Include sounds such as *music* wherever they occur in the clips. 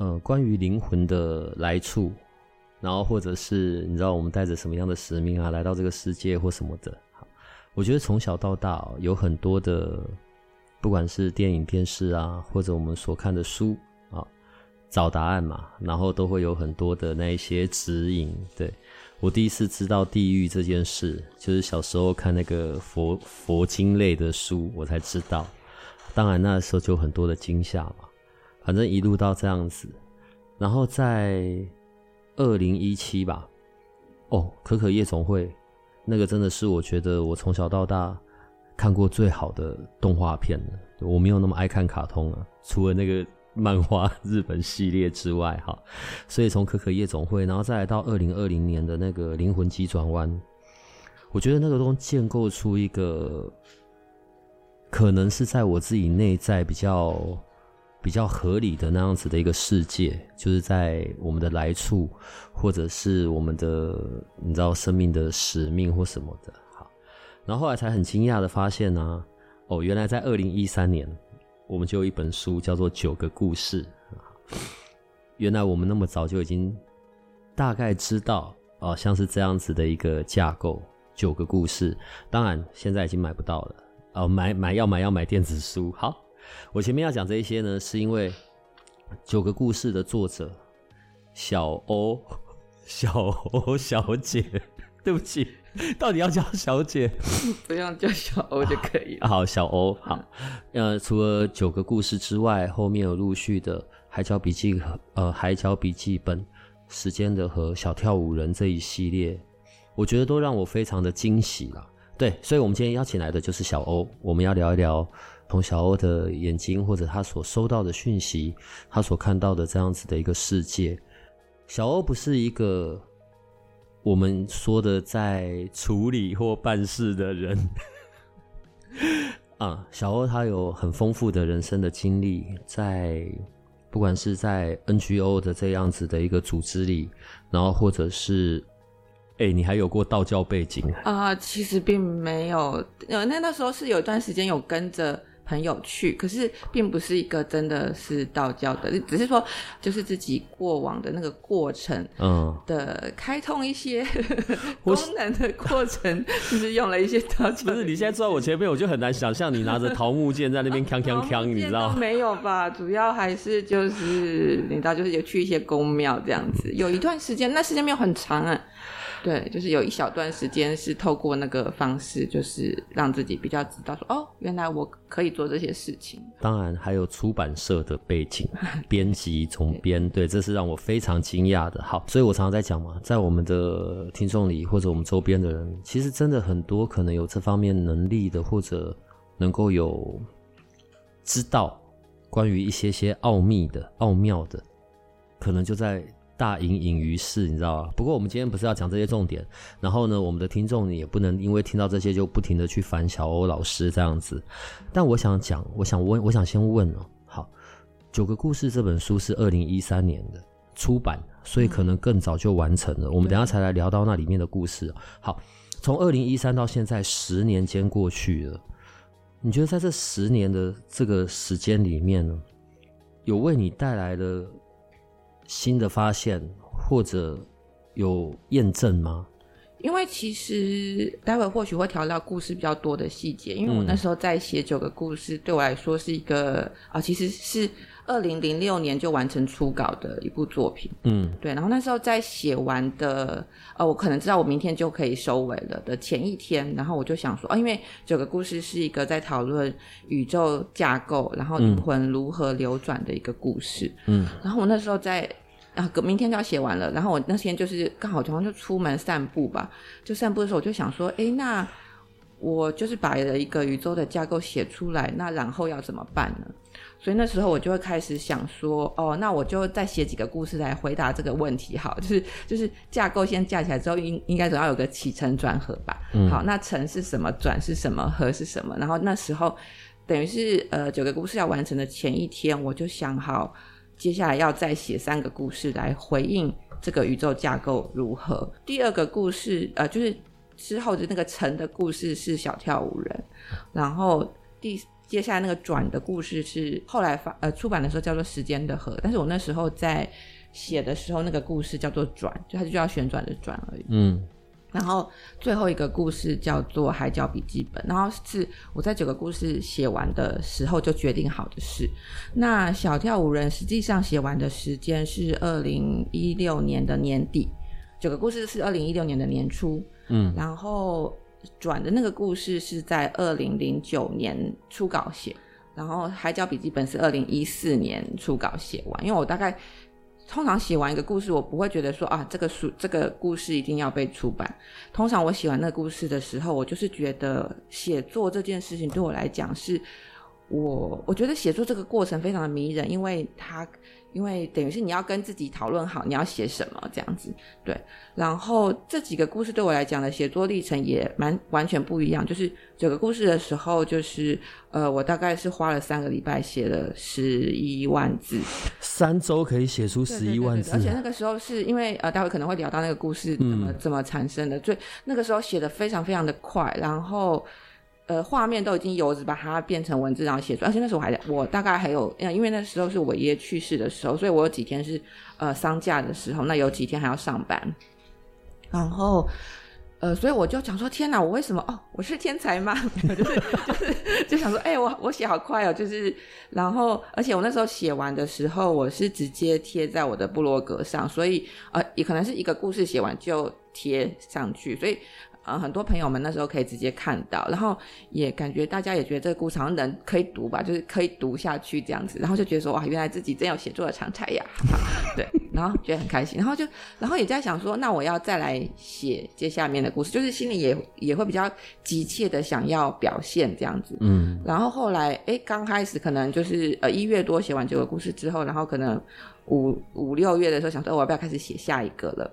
呃，关于灵魂的来处，然后或者是你知道我们带着什么样的使命啊，来到这个世界或什么的。我觉得从小到大哦，有很多的，不管是电影、电视啊，或者我们所看的书啊，找答案嘛，然后都会有很多的那一些指引。对，我第一次知道地狱这件事，就是小时候看那个佛佛经类的书，我才知道。当然那时候就很多的惊吓嘛。反正一路到这样子，然后在二零一七吧，哦，可可夜总会，那个真的是我觉得我从小到大看过最好的动画片了。我没有那么爱看卡通啊，除了那个漫画日本系列之外，哈，所以从可可夜总会，然后再来到二零二零年的那个灵魂急转弯，我觉得那个都建构出一个可能是在我自己内在比较。比较合理的那样子的一个世界，就是在我们的来处，或者是我们的你知道生命的使命或什么的。好，然后后来才很惊讶的发现呢、哦，原来在二零一三年，我们就有一本书叫做《九个故事》。原来我们那么早就已经大概知道哦，像是这样子的一个架构，九个故事。当然现在已经买不到了哦，买买要买要买电子书。好。我前面要讲这一些呢，是因为九个故事的作者小欧，小欧小姐，对不起，到底要叫小姐？*laughs* 不用叫小欧就可以了。好，小欧，好。呃，除了九个故事之外，后面有陆续的《海角笔记》和呃《海角笔记本》、《时间的和》、《小跳舞人》这一系列，我觉得都让我非常的惊喜了。对，所以我们今天邀请来的就是小欧，我们要聊一聊。从小欧的眼睛，或者他所收到的讯息，他所看到的这样子的一个世界，小欧不是一个我们说的在处理或办事的人啊。小欧他有很丰富的人生的经历，在不管是在 NGO 的这样子的一个组织里，然后或者是，哎、你还有过道教背景啊？其实并没有，呃，那那时候是有一段时间有跟着。很有趣，可是并不是一个真的是道教的，只是说就是自己过往的那个过程，嗯，的开通一些、嗯、功能的过程，就是用了一些道教。不是，你现在坐在我前面，我就很难想象你拿着桃木剑在那边锵锵锵，你知道吗？没有吧？主要还是就是你知道，就是有去一些宫庙这样子，有一段时间，那时间没有很长啊。对，就是有一小段时间是透过那个方式，就是让自己比较知道说，哦，原来我可以做这些事情。当然还有出版社的背景，编辑、总编，对，这是让我非常惊讶的。好，所以我常常在讲嘛，在我们的听众里或者我们周边的人，其实真的很多可能有这方面能力的，或者能够有知道关于一些些奥秘的、奥妙的，可能就在。大隐隐于市，你知道吧？不过我们今天不是要讲这些重点，然后呢，我们的听众也不能因为听到这些就不停的去烦小欧老师这样子。但我想讲，我想问，我想先问哦，好，九个故事这本书是二零一三年的出版，所以可能更早就完成了。嗯、我们等一下才来聊到那里面的故事。好，从二零一三到现在十年间过去了，你觉得在这十年的这个时间里面呢，有为你带来了？新的发现或者有验证吗？因为其实待会或许会调到故事比较多的细节，因为我那时候在写九个故事，对我来说是一个啊，其实是二零零六年就完成初稿的一部作品。嗯，对。然后那时候在写完的，呃，我可能知道我明天就可以收尾了的前一天，然后我就想说，啊，因为九个故事是一个在讨论宇宙架构，然后灵魂如何流转的一个故事。嗯，然后我那时候在。啊，隔明天就要写完了。然后我那天就是刚好，好像就出门散步吧。就散步的时候，我就想说，哎，那我就是把了一个宇宙的架构写出来，那然后要怎么办呢？所以那时候我就会开始想说，哦，那我就再写几个故事来回答这个问题，好，就是就是架构先架起来之后，应应该总要有个起承转合吧。嗯、好，那承是什么，转是什么，合是什么？然后那时候等于是呃九个故事要完成的前一天，我就想好接下来要再写三个故事来回应这个宇宙架构如何。第二个故事呃就是之后的那个城的故事是小跳舞人，然后第。接下来那个转的故事是后来发呃出版的时候叫做时间的河，但是我那时候在写的时候那个故事叫做转，就它就叫旋转的转而已。嗯，然后最后一个故事叫做海角笔记本，然后是我在九个故事写完的时候就决定好的事。那小跳舞人实际上写完的时间是二零一六年的年底，九个故事是二零一六年的年初。嗯，然后。转的那个故事是在二零零九年初稿写，然后《海角笔记本》是二零一四年初稿写完。因为我大概通常写完一个故事，我不会觉得说啊，这个书这个故事一定要被出版。通常我写完那个故事的时候，我就是觉得写作这件事情对我来讲是，我我觉得写作这个过程非常的迷人，因为它。因为等于是你要跟自己讨论好你要写什么这样子，对。然后这几个故事对我来讲的写作历程也蛮完全不一样。就是整个故事的时候，就是呃，我大概是花了三个礼拜写了十一万字，三周可以写出十一万字。而且那个时候是因为呃，待会可能会聊到那个故事怎么、嗯、怎么产生的，所以那个时候写的非常非常的快，然后。呃，画面都已经有，只把它变成文字，然后写出来。而且那时候还我大概还有，因为那时候是我爷爷去世的时候，所以我有几天是呃丧假的时候，那有几天还要上班。然后呃，所以我就讲说，天哪，我为什么？哦，我是天才吗？*laughs* 就是就是就想说，哎、我我写好快哦，就是然后而且我那时候写完的时候，我是直接贴在我的部落格上，所以呃，也可能是一个故事写完就贴上去，所以。呃，很多朋友们那时候可以直接看到，然后也感觉大家也觉得这个故事好像能可以读吧，就是可以读下去这样子，然后就觉得说哇，原来自己真有写作的长才呀，*laughs* 对，然后觉得很开心，然后就然后也在想说，那我要再来写接下面的故事，就是心里也也会比较急切的想要表现这样子，嗯，然后后来哎，刚开始可能就是呃一月多写完这个故事之后，然后可能五五六月的时候想说，我要不要开始写下一个了？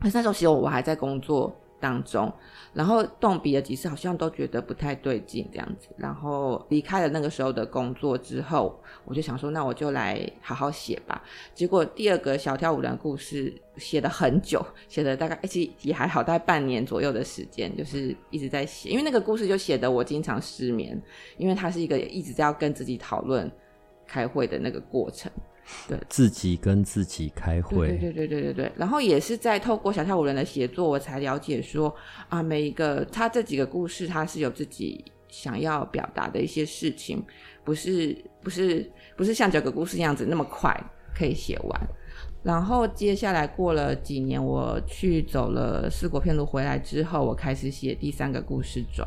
可是那时候其实我还在工作。当中，然后动笔了几次，好像都觉得不太对劲这样子。然后离开了那个时候的工作之后，我就想说，那我就来好好写吧。结果第二个小跳舞人的故事写了很久，写了大概其实也还好，大概半年左右的时间，就是一直在写。因为那个故事就写的我经常失眠，因为它是一个一直在要跟自己讨论、开会的那个过程。对，自己跟自己开会，对对对对对对，然后也是在透过小跳舞人的写作，我才了解说啊，每一个他这几个故事，他是有自己想要表达的一些事情，不是不是不是像九个故事那样子那么快可以写完。然后接下来过了几年，我去走了四国片路回来之后，我开始写第三个故事转，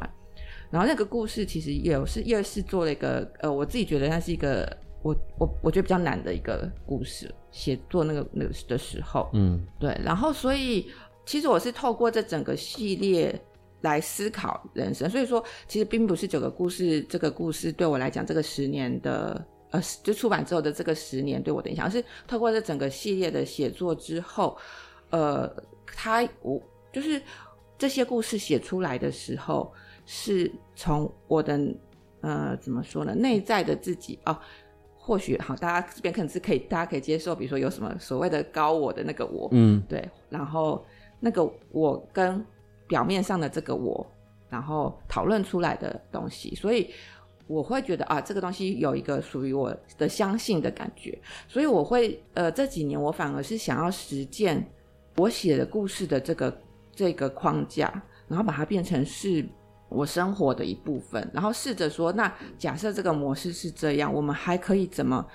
然后那个故事其实也是也是做了一个呃，我自己觉得它是一个。我我我觉得比较难的一个故事，写作那个那个的时候，嗯，对，然后所以其实我是透过这整个系列来思考人生，所以说其实并不是九个故事，这个故事对我来讲，这个十年的呃，就出版之后的这个十年对我的影响，而是透过这整个系列的写作之后，呃，他我就是这些故事写出来的时候，是从我的呃怎么说呢，内在的自己哦。或许好，大家这边可能是可以，大家可以接受，比如说有什么所谓的高我的那个我，嗯，对，然后那个我跟表面上的这个我，然后讨论出来的东西，所以我会觉得啊，这个东西有一个属于我的相信的感觉，所以我会呃这几年我反而是想要实践我写的故事的这个这个框架，然后把它变成是。我生活的一部分，然后试着说，那假设这个模式是这样，我们还可以怎么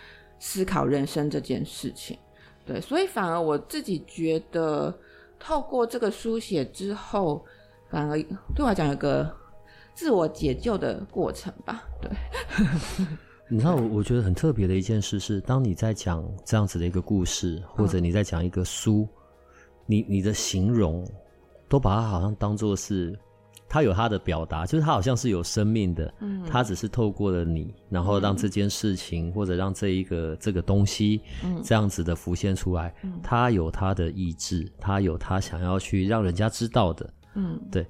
思考人生这件事情？对，所以反而我自己觉得，透过这个书写之后，反而对我来讲有个自我解救的过程吧。对，*laughs* 你知道，我我觉得很特别的一件事是，当你在讲这样子的一个故事，或者你在讲一个书，嗯、你你的形容都把它好像当做是。他有他的表达，就是他好像是有生命的，嗯，他只是透过了你，然后让这件事情、嗯、或者让这一个这个东西，嗯，这样子的浮现出来，嗯，他有他的意志，他有他想要去让人家知道的，嗯，对，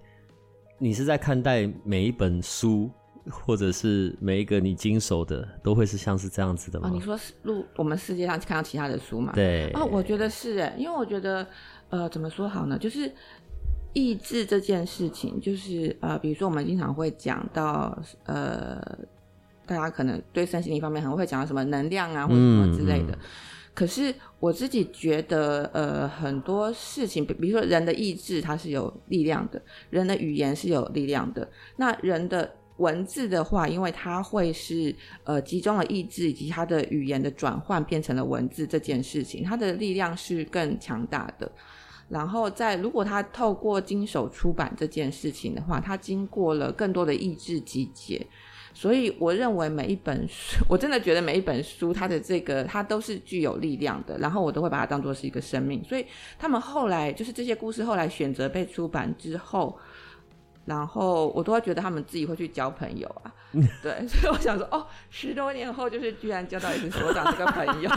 你是在看待每一本书，或者是每一个你经手的，都会是像是这样子的吗？哦、你说录我们世界上看到其他的书嘛？对，哦，我觉得是哎，因为我觉得，呃，怎么说好呢？就是。意志这件事情，就是呃，比如说我们经常会讲到，呃，大家可能对身心灵方面很会讲到什么能量啊，或者什么之类的。嗯嗯。可是我自己觉得，呃，很多事情，比比如说人的意志，它是有力量的；人的语言是有力量的。那人的文字的话，因为它会是呃集中了意志以及它的语言的转换变成了文字这件事情，它的力量是更强大的。然后在如果他透过经手出版这件事情的话，他经过了更多的意志集结，所以我认为每一本书，*laughs* 我真的觉得每一本书，它的这个它都是具有力量的，然后我都会把它当做是一个生命。所以他们后来就是这些故事后来选择被出版之后。然后我都会觉得他们自己会去交朋友啊，*laughs* 对，所以我想说，哦，十多年后就是居然交到一个所长这个朋友，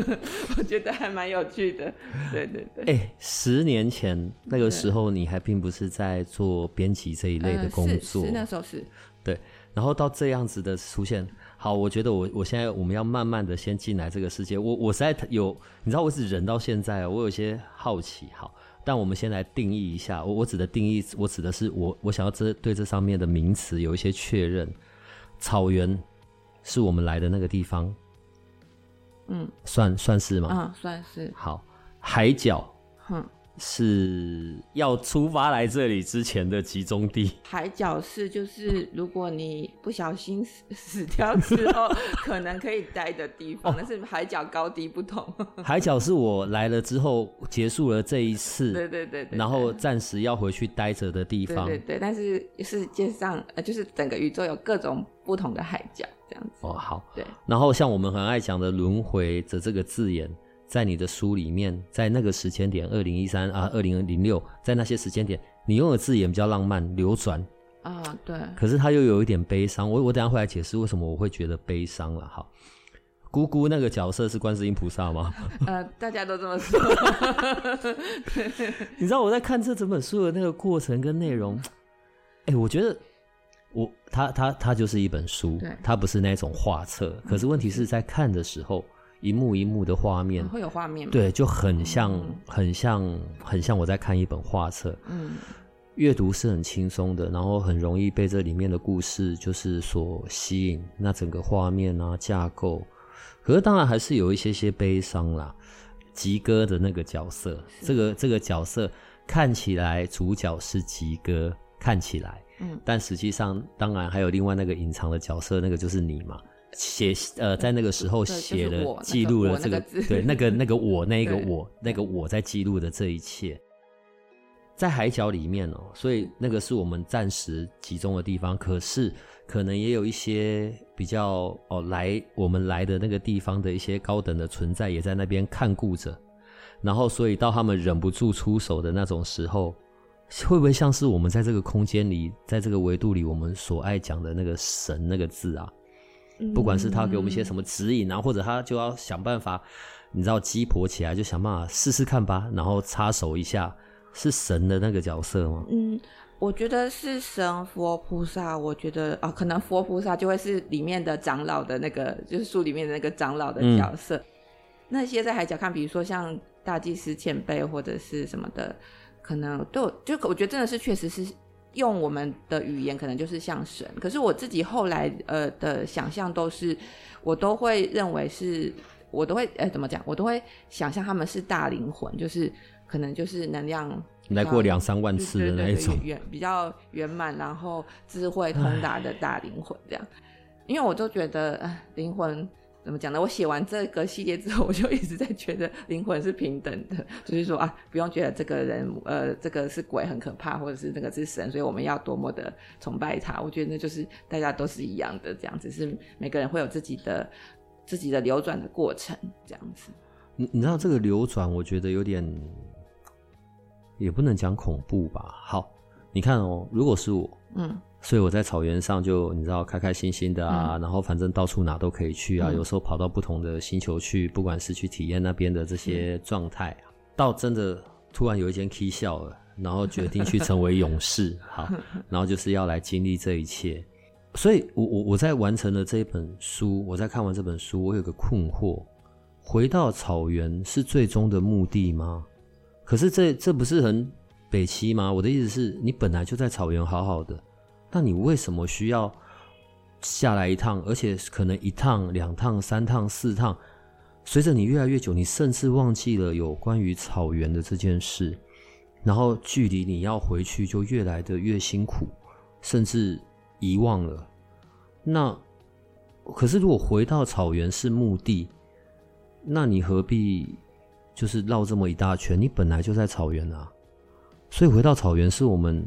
*laughs* 我觉得还蛮有趣的，对对对。哎、欸，十年前那个时候你还并不是在做编辑这一类的工作，是那时候是。对，然后到这样子的出现，好，我觉得我我现在我们要慢慢的先进来这个世界，我我实在有，你知道我是忍到现在，我有些好奇，好。但我们先来定义一下，我我指的定义，我指的是我我想要这对这上面的名词有一些确认。草原是我们来的那个地方，嗯，算算是吗？嗯，算是。好，海角，哼。是要出发来这里之前的集中地。海角是就是如果你不小心 *laughs* 死死掉之后，可能可以待的地方。但是海角高低不同。*laughs* 海角是我来了之后结束了这一次，对对对对，然后暂时要回去待着的地方。对对对，但是世界上呃，就是整个宇宙有各种不同的海角这样子。哦，好。对。然后像我们很爱讲的轮回的这个字眼。在你的书里面，在那个时间点，二零一三啊，二零零六，在那些时间点，你用的字眼比较浪漫、流转啊，对。可是他又有一点悲伤。我我等下会来解释为什么我会觉得悲伤了。好，姑姑那个角色是观世音菩萨吗？*laughs* 呃，大家都这么说。*laughs* 你知道我在看这整本书的那个过程跟内容，哎、欸，我觉得我它它它就是一本书，对，它不是那种画册。可是问题是在看的时候。一幕一幕的画面，会有画面吗？对，就很像，嗯、很像，很像我在看一本画册。嗯，阅读是很轻松的，然后很容易被这里面的故事就是所吸引。那整个画面啊，架构，可是当然还是有一些些悲伤啦。吉哥的那个角色，这个这个角色看起来主角是吉哥，看起来，嗯，但实际上当然还有另外那个隐藏的角色，那个就是你嘛。写呃，在那个时候写了记录了这个对那个那个我那 *laughs* 个我那个我在记录的这一切，在海角里面哦，所以那个是我们暂时集中的地方。可是可能也有一些比较哦来我们来的那个地方的一些高等的存在也在那边看顾着，然后所以到他们忍不住出手的那种时候，会不会像是我们在这个空间里，在这个维度里，我们所爱讲的那个神那个字啊？不管是他给我们一些什么指引啊，或者他就要想办法，你知道鸡婆起来就想办法试试看吧，然后插手一下，是神的那个角色吗？嗯，我觉得是神佛菩萨。我觉得啊，可能佛菩萨就会是里面的长老的那个，就是书里面的那个长老的角色。嗯、那些在海角看，比如说像大祭司前辈或者是什么的，可能都就我觉得真的是确实是。用我们的语言可能就是像神，可是我自己后来呃的想象都是，我都会认为是，我都会呃怎么讲，我都会想象他们是大灵魂，就是可能就是能量来过两三万次的那一种，圆比较圆满，然后智慧通达的大灵魂这样，因为我都觉得呃灵魂。怎么讲呢？我写完这个系列之后，我就一直在觉得灵魂是平等的，*laughs* 就是说啊，不用觉得这个人呃，这个是鬼很可怕，或者是那个是神，所以我们要多么的崇拜他。我觉得那就是大家都是一样的，这样子是每个人会有自己的自己的流转的过程，这样子。你你知道这个流转，我觉得有点也不能讲恐怖吧？好，你看哦，如果是我，嗯，所以我在草原上就你知道开开心心的啊，嗯、然后反正到处哪都可以去啊，嗯、有时候跑到不同的星球去，不管是去体验那边的这些状态，嗯、到真的突然有一天 K 笑了，然后决定去成为勇士，好，*laughs* 然后就是要来经历这一切。所以我我我在完成了这一本书，我在看完这本书，我有个困惑：回到草原是最终的目的吗？可是这这不是很北七吗？我的意思是你本来就在草原好好的，那你为什么需要下来一趟？而且可能一趟、两趟、三趟、四趟，随着你越来越久，你甚至忘记了有关于草原的这件事，然后距离你要回去就越来的越辛苦，甚至。遗忘了，那可是如果回到草原是目的，那你何必就是绕这么一大圈？你本来就在草原啊，所以回到草原是我们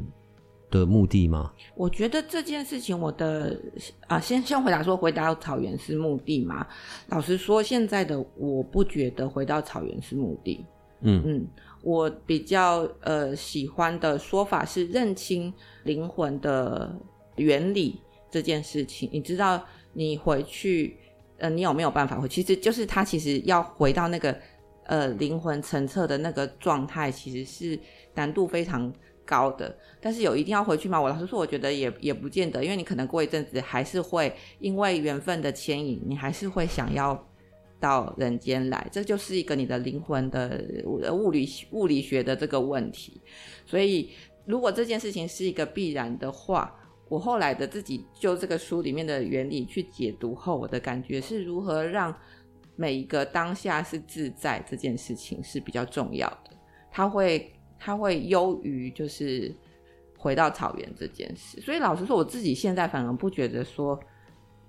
的目的吗？我觉得这件事情，我的啊，先先回答说，回到草原是目的吗？老实说，现在的我不觉得回到草原是目的。嗯嗯，我比较呃喜欢的说法是认清灵魂的。原理这件事情，你知道，你回去，呃，你有没有办法回？其实就是他其实要回到那个呃灵魂层次的那个状态，其实是难度非常高的。但是有一定要回去吗？我老实说，我觉得也也不见得，因为你可能过一阵子还是会因为缘分的牵引，你还是会想要到人间来。这就是一个你的灵魂的物理物理学的这个问题。所以，如果这件事情是一个必然的话，我后来的自己就这个书里面的原理去解读后，我的感觉是如何让每一个当下是自在这件事情是比较重要的。它会它会优于就是回到草原这件事。所以老实说，我自己现在反而不觉得说，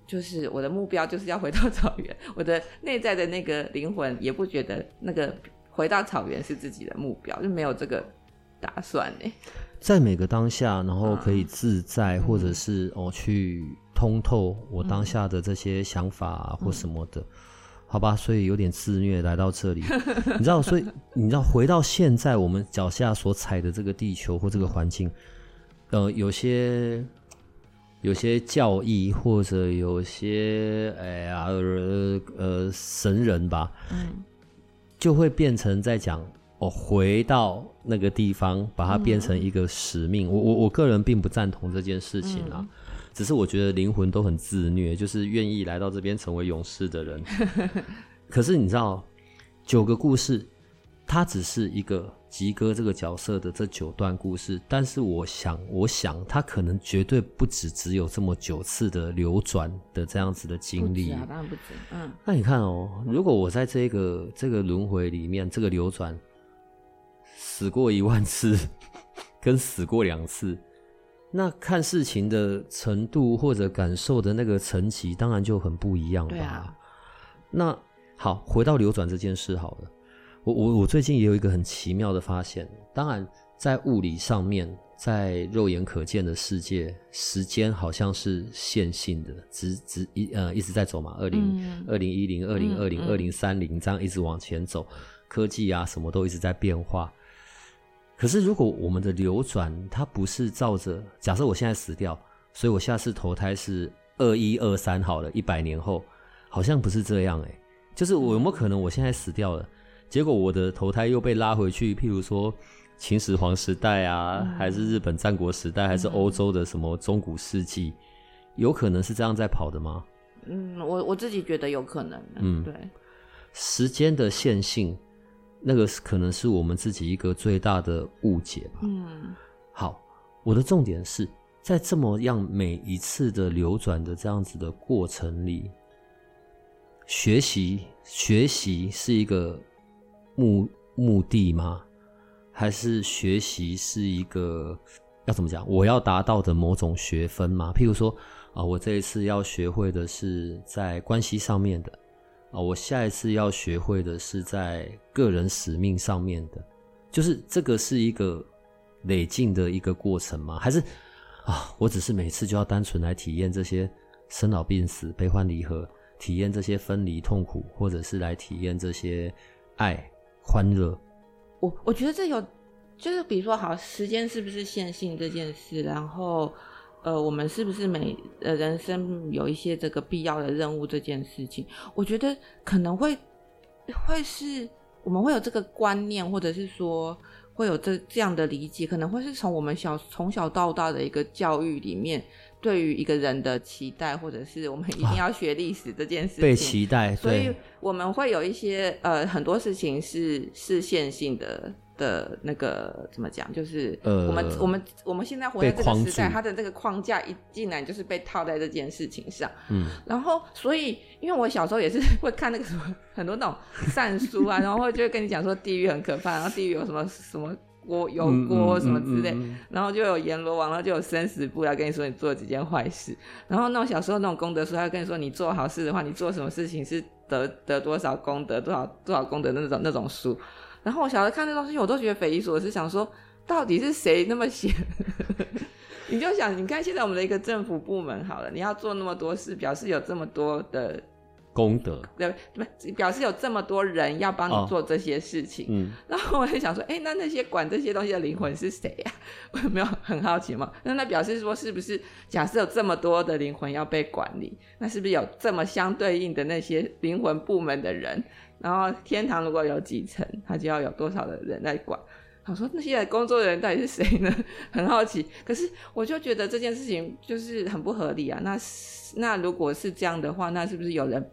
就是我的目标就是要回到草原。我的内在的那个灵魂也不觉得那个回到草原是自己的目标，就没有这个打算呢。在每个当下，然后可以自在，啊、或者是哦去通透我当下的这些想法、啊嗯、或什么的，好吧？所以有点自虐来到这里，*laughs* 你知道？所以你知道回到现在我们脚下所踩的这个地球或这个环境，呃，有些有些教义或者有些哎呀呃呃神人吧，嗯，就会变成在讲。哦，回到那个地方，把它变成一个使命。嗯、我我我个人并不赞同这件事情啊，嗯、只是我觉得灵魂都很自虐，就是愿意来到这边成为勇士的人。*laughs* 可是你知道，九个故事，它只是一个吉哥这个角色的这九段故事，但是我想，我想他可能绝对不止只有这么九次的流转的这样子的经历。啊，当然不止。嗯，那你看哦，如果我在这个这个轮回里面，这个流转。死过一万次，*laughs* 跟死过两次，那看事情的程度或者感受的那个层级，当然就很不一样吧。啊。那好，回到流转这件事好了。我我我最近也有一个很奇妙的发现。当然，在物理上面，在肉眼可见的世界，时间好像是线性的，直直一呃一直在走嘛。二零二零一零二零二零二零三零这样一直往前走，科技啊什么都一直在变化。可是，如果我们的流转，它不是照着假设我现在死掉，所以我下次投胎是二一二三好了，一百年后，好像不是这样诶、欸。就是我有没有可能我现在死掉了，结果我的投胎又被拉回去，譬如说秦始皇时代啊，嗯、还是日本战国时代，还是欧洲的什么中古世纪，有可能是这样在跑的吗？嗯，我我自己觉得有可能。嗯，对，时间的线性。那个是可能是我们自己一个最大的误解吧。嗯，好，我的重点是在这么样每一次的流转的这样子的过程里，学习学习是一个目目的吗？还是学习是一个要怎么讲？我要达到的某种学分吗？譬如说啊，我这一次要学会的是在关系上面的。啊，我下一次要学会的是在个人使命上面的，就是这个是一个累进的一个过程吗？还是啊，我只是每次就要单纯来体验这些生老病死、悲欢离合，体验这些分离痛苦，或者是来体验这些爱欢乐？我我觉得这有就是比如说，好，时间是不是线性这件事，然后，呃，我们是不是每呃人生有一些这个必要的任务这件事情，我觉得可能会会是我们会有这个观念，或者是说会有这这样的理解，可能会是从我们小从小到大的一个教育里面。对于一个人的期待，或者是我们一定要学历史这件事情，被期待，所以我们会有一些呃很多事情是是线性的的那个怎么讲，就是我们、呃、我们我们现在活在这个时代，它的这个框架一进来就是被套在这件事情上，嗯，然后所以因为我小时候也是会看那个什么很多那种善书啊，*laughs* 然后就会跟你讲说地狱很可怕，然后地狱有什么什么。锅油锅什么之类，嗯嗯嗯嗯、然后就有阎罗王，然后就有生死簿要跟你说你做了几件坏事。然后那种小时候那种功德书，他会跟你说你做好事的话，你做什么事情是得得多少功德，多少多少功德的那种那种书。然后我小时候看那东西，我都觉得匪夷所思，想说到底是谁那么闲？*laughs* 你就想，你看现在我们的一个政府部门好了，你要做那么多事，表示有这么多的。功德对不？表示有这么多人要帮你做这些事情，哦、嗯，然后我就想说，哎，那那些管这些东西的灵魂是谁呀、啊？*laughs* 我有没有很好奇嘛？那那表示说，是不是假设有这么多的灵魂要被管理，那是不是有这么相对应的那些灵魂部门的人？然后天堂如果有几层，他就要有多少的人来管？我说那些工作的人到底是谁呢？很好奇。可是我就觉得这件事情就是很不合理啊。那那如果是这样的话，那是不是有人？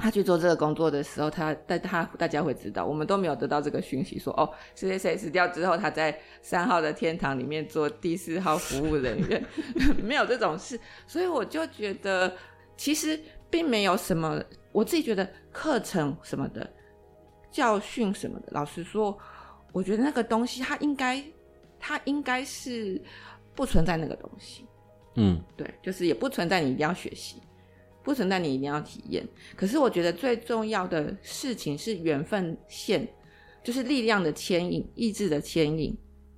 他去做这个工作的时候，他但他大家会知道，我们都没有得到这个讯息说，说哦，谁谁谁死掉之后，他在三号的天堂里面做第四号服务人员，*laughs* 没有这种事，所以我就觉得其实并没有什么，我自己觉得课程什么的教训什么的，老实说，我觉得那个东西它应该它应该是不存在那个东西，嗯，对，就是也不存在你一定要学习。不存在你一定要体验，可是我觉得最重要的事情是缘分线，就是力量的牵引、意志的牵引，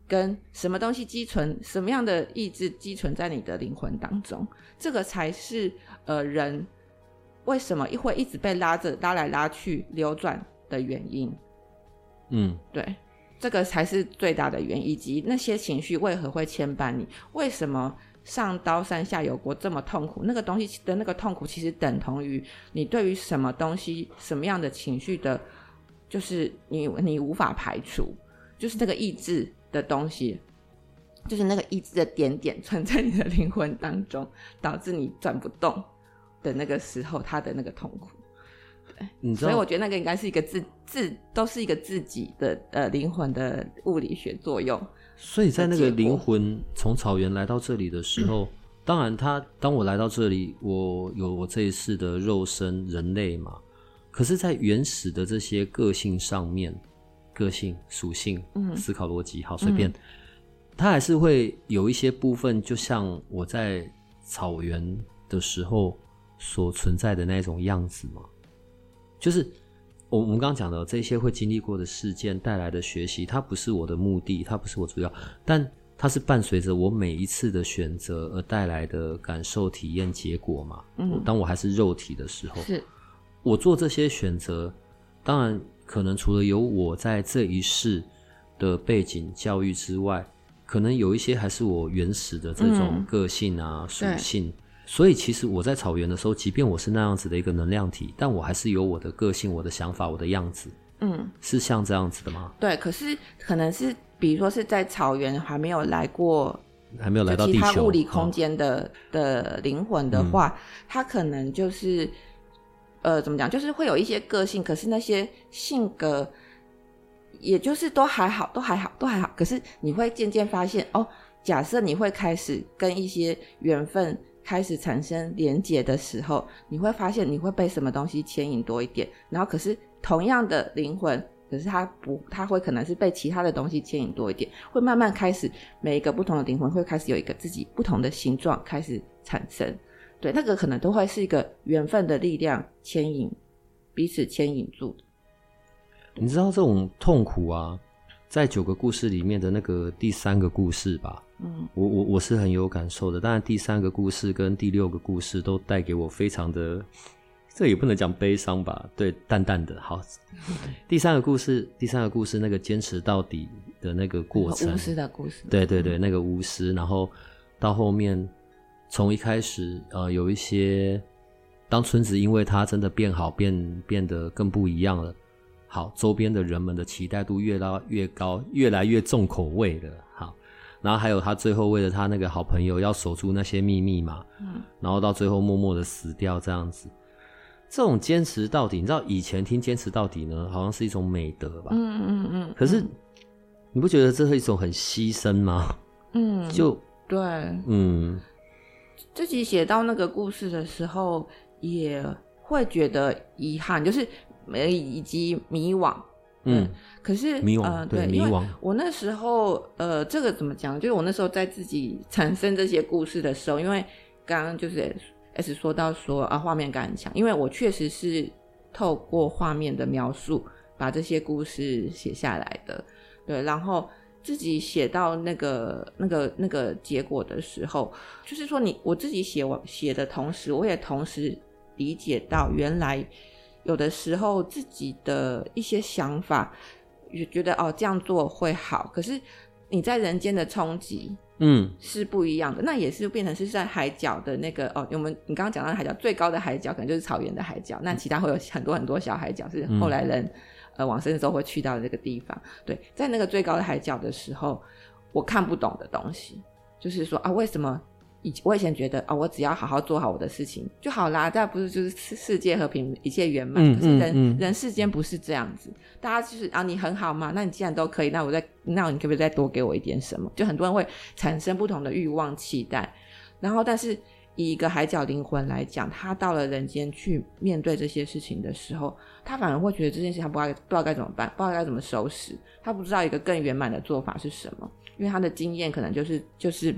跟什么东西积存，什么样的意志积存在你的灵魂当中，这个才是呃人为什么会一直被拉着拉来拉去流转的原因。嗯，对，这个才是最大的原因，以及那些情绪为何会牵绊你，为什么？上刀山下油锅这么痛苦，那个东西的那个痛苦，其实等同于你对于什么东西、什么样的情绪的，就是你你无法排除，就是那个意志的东西，就是那个意志的点点存在你的灵魂当中，导致你转不动的那个时候，他的那个痛苦。对，所以我觉得那个应该是一个自自都是一个自己的呃灵魂的物理学作用。所以在那个灵魂从草原来到这里的时候，嗯、当然他当我来到这里，我有我这一世的肉身人类嘛。可是，在原始的这些个性上面，个性属性、嗯、思考逻辑，好随便，他、嗯、还是会有一些部分，就像我在草原的时候所存在的那种样子吗，就是。我我们刚刚讲的这些会经历过的事件带来的学习，它不是我的目的，它不是我主要，但它是伴随着我每一次的选择而带来的感受、体验、结果嘛。嗯，当我还是肉体的时候，是我做这些选择，当然可能除了有我在这一世的背景教育之外，可能有一些还是我原始的这种个性啊、属、嗯、性。所以，其实我在草原的时候，即便我是那样子的一个能量体，但我还是有我的个性、我的想法、我的样子。嗯，是像这样子的吗？对，可是可能是，比如说是在草原还没有来过，还没有来到地球，其他物理空间的、哦、的灵魂的话，他可能就是，呃，怎么讲？就是会有一些个性，可是那些性格，也就是都还好，都还好，都还好。可是你会渐渐发现，哦，假设你会开始跟一些缘分。开始产生连结的时候，你会发现你会被什么东西牵引多一点，然后可是同样的灵魂，可是它不，它会可能是被其他的东西牵引多一点，会慢慢开始每一个不同的灵魂会开始有一个自己不同的形状开始产生，对，那个可能都会是一个缘分的力量牵引，彼此牵引住。你知道这种痛苦啊，在九个故事里面的那个第三个故事吧？嗯，我我我是很有感受的，当然第三个故事跟第六个故事都带给我非常的这也不能讲悲伤吧？对，淡淡的。好，*laughs* 第三个故事，第三个故事，那个坚持到底的那个过程，巫师的故事。对对对，那个巫师，然后到后面，从一开始，呃，有一些，当村子因为他真的变好，变变得更不一样了。好，周边的人们的期待度越拉越高，越来越重口味了。好，然后还有他最后为了他那个好朋友要守住那些秘密嘛，嗯，然后到最后默默的死掉这样子。这种坚持到底，你知道以前听坚持到底呢，好像是一种美德吧？嗯嗯嗯。可是你不觉得这是一种很牺牲吗？嗯，就对，嗯，自己写到那个故事的时候，也会觉得遗憾，就是没以及迷惘。嗯，可是迷惘，呃，对，迷惘。因为我那时候，呃，这个怎么讲？就是我那时候在自己产生这些故事的时候，因为刚刚就是。S 说到说啊，画面感很强，因为我确实是透过画面的描述把这些故事写下来的，对，然后自己写到那个那个那个结果的时候，就是说你我自己写我写的同时，我也同时理解到原来有的时候自己的一些想法，也觉得哦这样做会好，可是你在人间的冲击。嗯，是不一样的，那也是变成是在海角的那个哦。我们你刚刚讲到的海角最高的海角可能就是草原的海角，那其他会有很多很多小海角，是后来人、嗯、呃往生的时候会去到的这个地方。对，在那个最高的海角的时候，我看不懂的东西，就是说啊，为什么？以我以前觉得啊、哦，我只要好好做好我的事情就好啦，这不是就是世界和平，一切圆满？可是人、嗯嗯、人世间不是这样子，大家就是啊，你很好嘛，那你既然都可以，那我再那你可不可以再多给我一点什么？就很多人会产生不同的欲望、期待，然后但是以一个海角灵魂来讲，他到了人间去面对这些事情的时候，他反而会觉得这件事情他不知道不知道该怎么办，不知道该怎么收拾，他不知道一个更圆满的做法是什么，因为他的经验可能就是就是。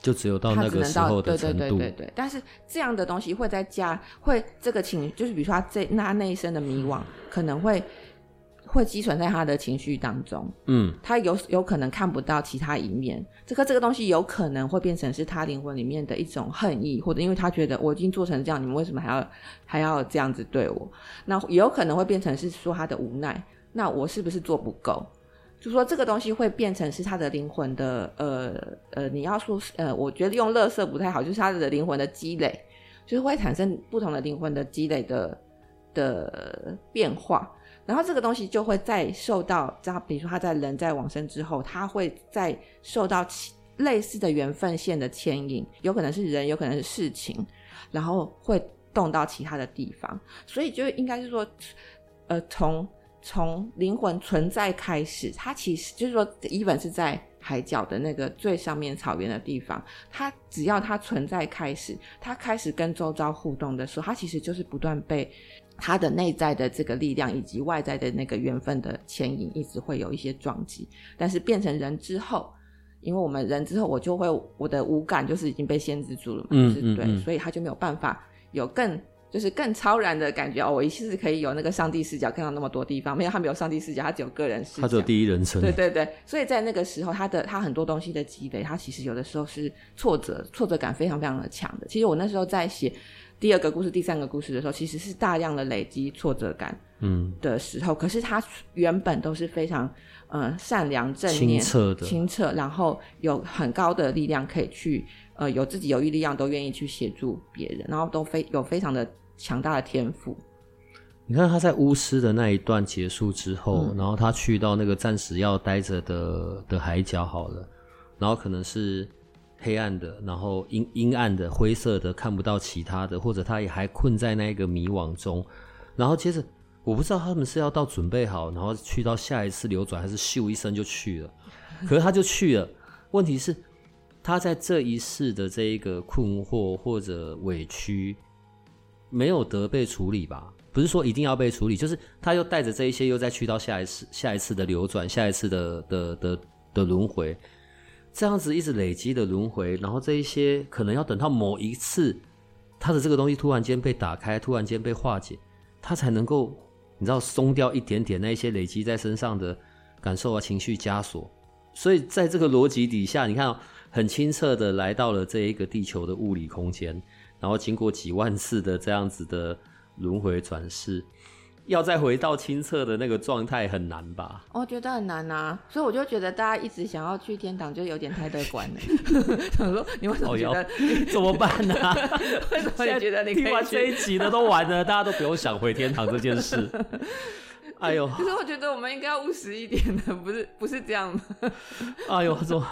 就只有到那个时候的程度，对对对对对。但是这样的东西会在家，会这个情，就是比如说他这那那一生的迷惘，可能会会积存在他的情绪当中。嗯，他有有可能看不到其他一面，这个这个东西有可能会变成是他灵魂里面的一种恨意，或者因为他觉得我已经做成这样，你们为什么还要还要这样子对我？那也有可能会变成是说他的无奈，那我是不是做不够？就说这个东西会变成是他的灵魂的，呃呃，你要说呃，我觉得用乐色不太好，就是他的灵魂的积累，就是会产生不同的灵魂的积累的的变化，然后这个东西就会再受到，他比如说他在人在往生之后，他会再受到类似的缘分线的牵引，有可能是人，有可能是事情，然后会动到其他的地方，所以就应该是说，呃，从。从灵魂存在开始，它其实就是说，even 是在海角的那个最上面草原的地方，它只要它存在开始，它开始跟周遭互动的时候，它其实就是不断被它的内在的这个力量以及外在的那个缘分的牵引，一直会有一些撞击。但是变成人之后，因为我们人之后，我就会我的五感就是已经被限制住了嘛，嗯，就是对，嗯嗯，所以他就没有办法有更。就是更超然的感觉哦，我一次可以有那个上帝视角看到那么多地方，没有他没有上帝视角，他只有个人视角，他只有第一人称。对对对，所以在那个时候，他的他很多东西的积累，他其实有的时候是挫折，挫折感非常非常的强的。其实我那时候在写第二个故事、第三个故事的时候，其实是大量的累积挫折感，嗯的时候，嗯、可是他原本都是非常嗯、呃、善良、正念、清澈的、清澈，然后有很高的力量可以去。呃，有自己有余力量，都愿意去协助别人，然后都非有非常的强大的天赋。你看他在巫师的那一段结束之后，嗯、然后他去到那个暂时要待着的的海角好了，然后可能是黑暗的，然后阴阴暗的、灰色的，看不到其他的，或者他也还困在那个迷惘中。然后接着，我不知道他们是要到准备好，然后去到下一次流转，还是咻一声就去了。可是他就去了，问题是。他在这一世的这一个困惑或者委屈，没有得被处理吧？不是说一定要被处理，就是他又带着这一些，又再去到下一次、下一次的流转，下一次的的的的轮回，这样子一直累积的轮回，然后这一些可能要等到某一次，他的这个东西突然间被打开，突然间被化解，他才能够你知道松掉一点点那一些累积在身上的感受啊、情绪枷锁。所以在这个逻辑底下，你看。很清澈的来到了这一个地球的物理空间，然后经过几万次的这样子的轮回转世。要再回到清澈的那个状态很难吧？我觉得很难啊，所以我就觉得大家一直想要去天堂，就有点太乐观了。想说你为什么觉得怎么办呢、啊？*laughs* 为什么你觉得你听完这一集的都完了，大家都不用想回天堂这件事。*laughs* 哎呦！可是我觉得我们应该要务实一点的，不是 *laughs* 不是这样吗？*laughs* 哎呦，说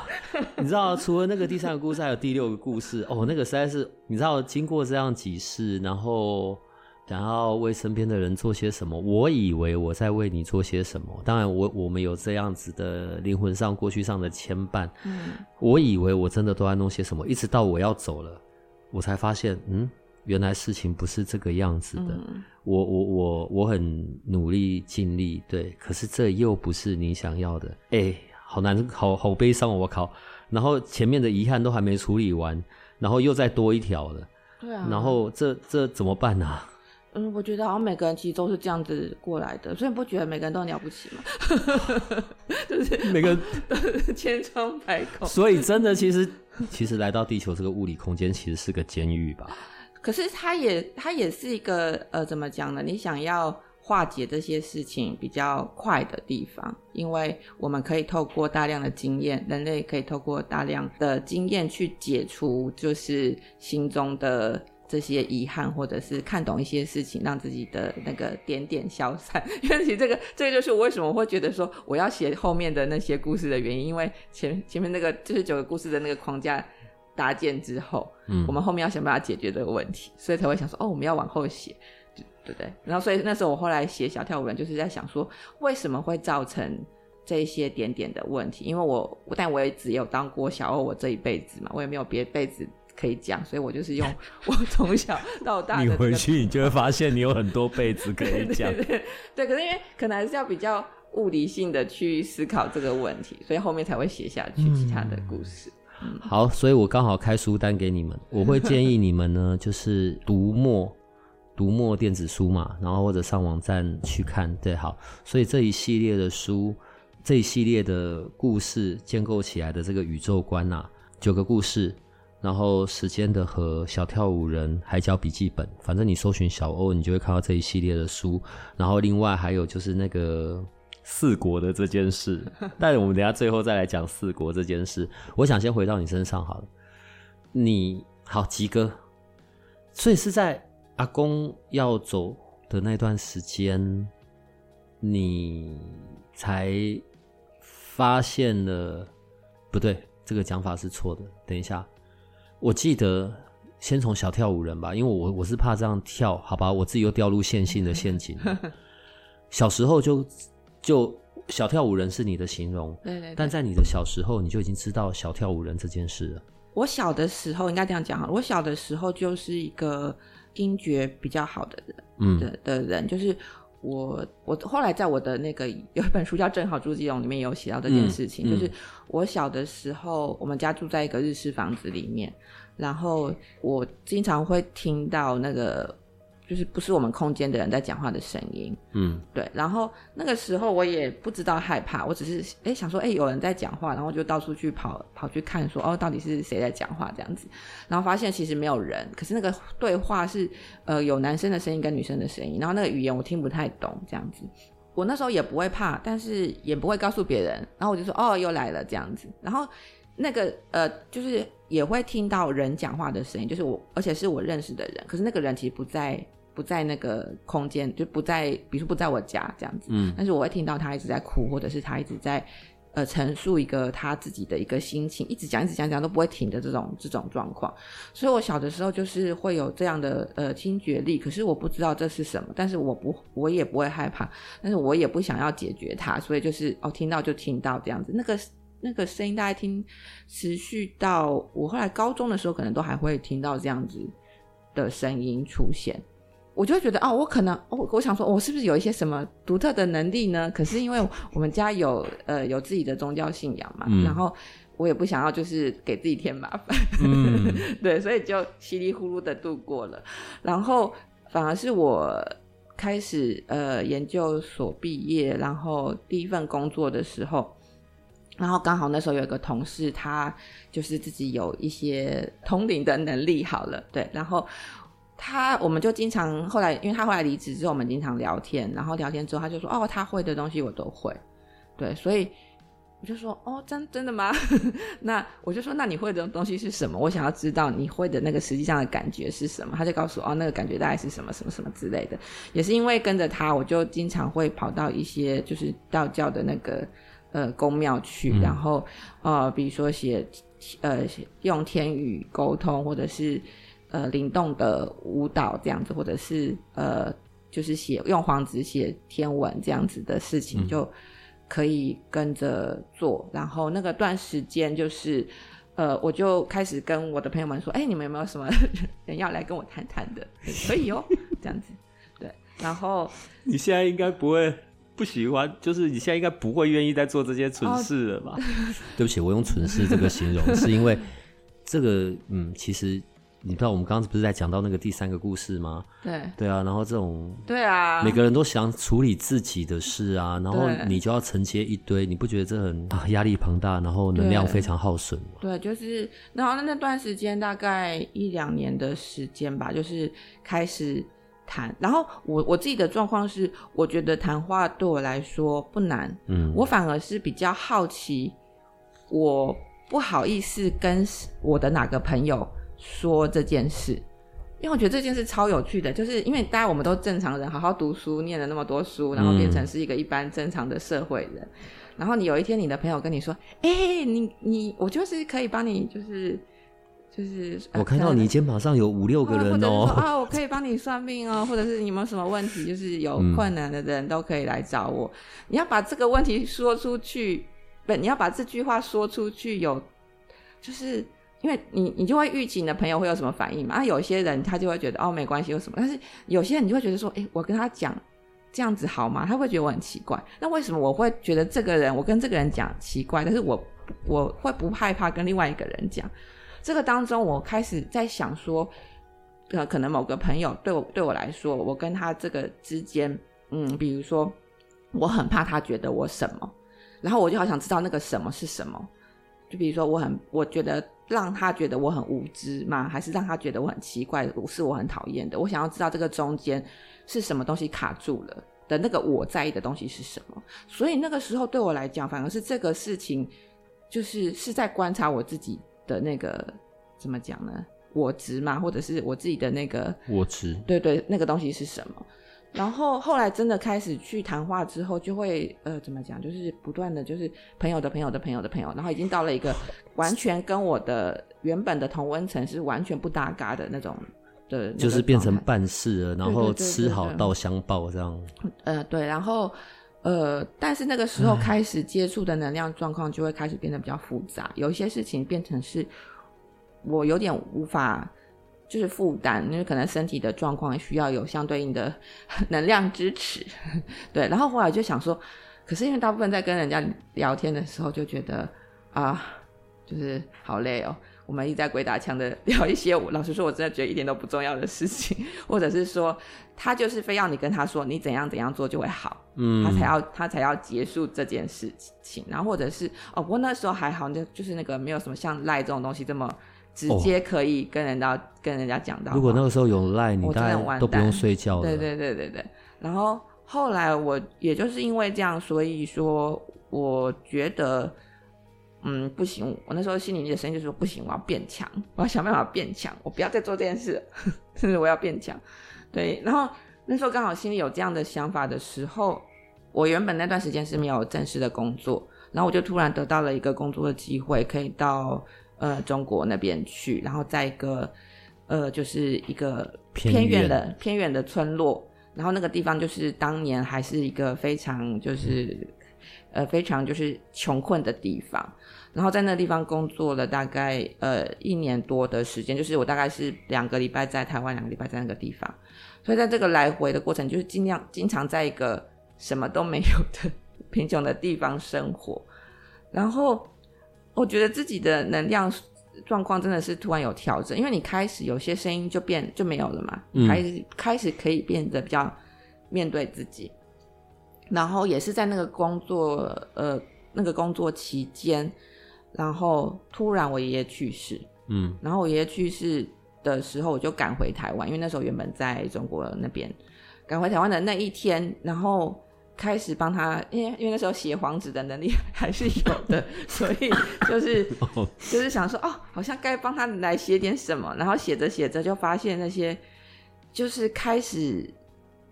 你知道，除了那个第三个故事，还有第六个故事哦，那个实在是你知道，经过这样几世，然后。想要为身边的人做些什么？我以为我在为你做些什么。当然我，我我们有这样子的灵魂上、过去上的牵绊。嗯，我以为我真的都在弄些什么，一直到我要走了，我才发现，嗯，原来事情不是这个样子的。嗯、我我我我很努力尽力，对，可是这又不是你想要的。哎、欸，好难，好好悲伤，我靠！然后前面的遗憾都还没处理完，然后又再多一条了。对啊。然后这这怎么办呢、啊？嗯，我觉得好像每个人其实都是这样子过来的，所以你不觉得每个人都很了不起吗？*laughs* 就是每个人 *laughs* 千疮百孔。所以真的，其实 *laughs* 其实来到地球这个物理空间，其实是个监狱吧？可是它也它也是一个呃，怎么讲呢？你想要化解这些事情比较快的地方，因为我们可以透过大量的经验，人类可以透过大量的经验去解除，就是心中的。这些遗憾，或者是看懂一些事情，让自己的那个点点消散。*laughs* 因为其实这个，这个就是我为什么会觉得说我要写后面的那些故事的原因。因为前前面那个就是九个故事的那个框架搭建之后，嗯，我们后面要想办法解决这个问题，所以才会想说，哦，我们要往后写，对不对？然后，所以那时候我后来写小跳舞人，就是在想说，为什么会造成这些点点的问题？因为我，但我也只有当过小欧，我这一辈子嘛，我也没有别辈子。可以讲，所以我就是用 *laughs* 我从小到大。你回去，你就会发现你有很多辈子可以讲。*laughs* 对，对，对，对，可是因为可能还是要比较物理性的去思考这个问题，所以后面才会写下去其他的故事。好，所以我刚好开书单给你们，*laughs* 我会建议你们呢，就是读墨，读墨电子书嘛，然后或者上网站去看。对，好，所以这一系列的书，这一系列的故事建构起来的这个宇宙观啊，九个故事。然后时间的河、小跳舞人、海角笔记本，反正你搜寻小欧，你就会看到这一系列的书。然后另外还有就是那个四国的这件事，*laughs* 但我们等下最后再来讲四国这件事。我想先回到你身上好了，你好吉哥，所以是在阿公要走的那段时间，你才发现了，不对，这个讲法是错的。等一下。我记得先从小跳舞人吧，因为我我是怕这样跳，好吧，我自己又掉入线性的陷阱。*laughs* 小时候就就小跳舞人是你的形容，对对对，但在你的小时候你就已经知道小跳舞人这件事了。我小的时候应该这样讲哈，我小的时候就是一个听觉比较好的人，嗯的的人，就是。我我后来在我的那个有一本书叫《正好朱基龙》里面有写到这件事情，嗯嗯、就是我小的时候，我们家住在一个日式房子里面，然后我经常会听到那个。就是不是我们空间的人在讲话的声音，嗯，对。然后那个时候我也不知道害怕，我只是哎想说哎有人在讲话，然后就到处去跑跑去看说哦到底是谁在讲话这样子，然后发现其实没有人，可是那个对话是呃有男生的声音跟女生的声音，然后那个语言我听不太懂这样子。我那时候也不会怕，但是也不会告诉别人，然后我就说哦又来了这样子。然后那个呃就是也会听到人讲话的声音，就是我而且是我认识的人，可是那个人其实不在。不在那个空间，就不在，比如说不在我家这样子。嗯，但是我会听到他一直在哭，或者是他一直在呃陈述一个他自己的一个心情，一直讲一直讲讲都不会停的这种这种状况。所以我小的时候就是会有这样的呃听觉力，可是我不知道这是什么，但是我不我也不会害怕，但是我也不想要解决它，所以就是哦听到就听到这样子。那个那个声音大概听持续到我后来高中的时候，可能都还会听到这样子的声音出现。我就会觉得哦，我可能我我想说，我是不是有一些什么独特的能力呢？可是因为我们家有呃有自己的宗教信仰嘛，嗯、然后我也不想要就是给自己添麻烦，嗯、*laughs* 对，所以就稀里糊涂的度过了。然后反而是我开始呃研究所毕业，然后第一份工作的时候，然后刚好那时候有一个同事，他就是自己有一些通灵的能力，好了，对，然后他我们就经常后来，因为他后来离职之后，我们经常聊天，然后聊天之后他就说，哦，他会的东西我都会，对，所以我就说，哦，真真的吗？*laughs* 那我就说，那你会的东西是什么？我想要知道你会的那个实际上的感觉是什么？他就告诉我，哦，那个感觉大概是什么什么什么之类的。也是因为跟着他，我就经常会跑到一些就是道教的那个。呃，宫庙去，然后呃，比如说写呃用天语沟通，或者是呃灵动的舞蹈这样子，或者是呃就是写用黄纸写天文这样子的事情，就可以跟着做。嗯、然后那个段时间就是呃，我就开始跟我的朋友们说，哎，你们有没有什么 *laughs* 人要来跟我谈谈的？可以哦，这样子。对，然后你现在应该不会。不喜欢，就是你现在应该不会愿意再做这些蠢事了吧？哦、*laughs* 对不起，我用“蠢事”这个形容，*laughs* 是因为这个，嗯，其实你知道，我们刚刚不是在讲到那个第三个故事吗？对，对啊，然后这种，对啊，每个人都想处理自己的事啊，然后你就要承接一堆，你不觉得这很啊 *laughs* 压力庞大，然后能量非常耗损吗？对，就是，然后那那段时间大概一两年的时间吧，就是开始。谈，然后我我自己的状况是，我觉得谈话对我来说不难，嗯，我反而是比较好奇，我不好意思跟我的哪个朋友说这件事，因为我觉得这件事超有趣的，就是因为大家我们都正常人，好好读书，念了那么多书，然后变成是一个一般正常的社会人，嗯、然后你有一天你的朋友跟你说，哎、欸，你你我就是可以帮你，就是。就是我看到你肩膀上有五六个人哦，啊，我可以帮你算命哦，或者是你有没有什么问题，*laughs* 就是有困难的人都可以来找我。嗯、你要把这个问题说出去，不，你要把这句话说出去，有，就是因为你你就会预期你的朋友会有什么反应嘛。啊，有些人他就会觉得哦没关系，有什么，但是有些人你就会觉得说，哎，我跟他讲这样子好吗？他会觉得我很奇怪。那为什么我会觉得这个人我跟这个人讲奇怪，但是我我会不害怕跟另外一个人讲？这个当中，我开始在想说，呃，可能某个朋友对我对我来说，我跟他这个之间，嗯，比如说，我很怕他觉得我什么，然后我就好想知道那个什么是什么。就比如说，我很我觉得让他觉得我很无知吗？还是让他觉得我很奇怪，是我很讨厌的？我想要知道这个中间是什么东西卡住了的那个我在意的东西是什么。所以那个时候对我来讲，反而是这个事情，就是是在观察我自己。的那个怎么讲呢？我值嘛，或者是我自己的那个我值，对对，那个东西是什么？然后后来真的开始去谈话之后，就会呃，怎么讲？就是不断的就是朋友的朋友的朋友的朋友，然后已经到了一个 *laughs* 完全跟我的原本的同温层是完全不搭嘎的那种的，就是变成办事了，然后吃好到相报这样。呃，对，然后。呃，但是那个时候开始接触的能量状况就会开始变得比较复杂，有一些事情变成是我有点无法就是负担，因为可能身体的状况需要有相对应的 *laughs* 能量支持，*laughs* 对。然后后来就想说，可是因为大部分在跟人家聊天的时候就觉得啊，就是好累哦。我们一直在鬼打墙的聊一些，我老实说，我真的觉得一点都不重要的事情，*laughs* 或者是说，他就是非要你跟他说你怎样怎样做就会好，嗯，他才要他才要结束这件事情，然后或者是哦，不过那时候还好，那就是那个没有什么像赖这种东西这么直接可以跟人家、哦、跟人家讲到。如果那个时候有赖，你大概都不用睡觉了。对对对对对。然后后来我也就是因为这样，所以说我觉得。嗯，不行，我那时候心里面的声音就是说不行，我要变强，我要想办法变强，我不要再做这件事，甚 *laughs* 至我要变强。对，然后那时候刚好心里有这样的想法的时候，我原本那段时间是没有正式的工作，然后我就突然得到了一个工作的机会，可以到呃中国那边去，然后在一个呃就是一个偏远的偏远的村落，然后那个地方就是当年还是一个非常就是。嗯呃，非常就是穷困的地方，然后在那个地方工作了大概呃一年多的时间，就是我大概是两个礼拜在台湾，两个礼拜在那个地方，所以在这个来回的过程，就是尽量经常在一个什么都没有的贫穷的地方生活，然后我觉得自己的能量状况真的是突然有调整，因为你开始有些声音就变就没有了嘛，嗯、开始开始可以变得比较面对自己。然后也是在那个工作呃那个工作期间，然后突然我爷爷去世，嗯，然后我爷爷去世的时候，我就赶回台湾，因为那时候原本在中国那边，赶回台湾的那一天，然后开始帮他，因为因为那时候写黄纸的能力 *laughs* 还是有的，*laughs* 所以就是 *laughs* 就是想说，哦，好像该帮他来写点什么，然后写着写着就发现那些就是开始。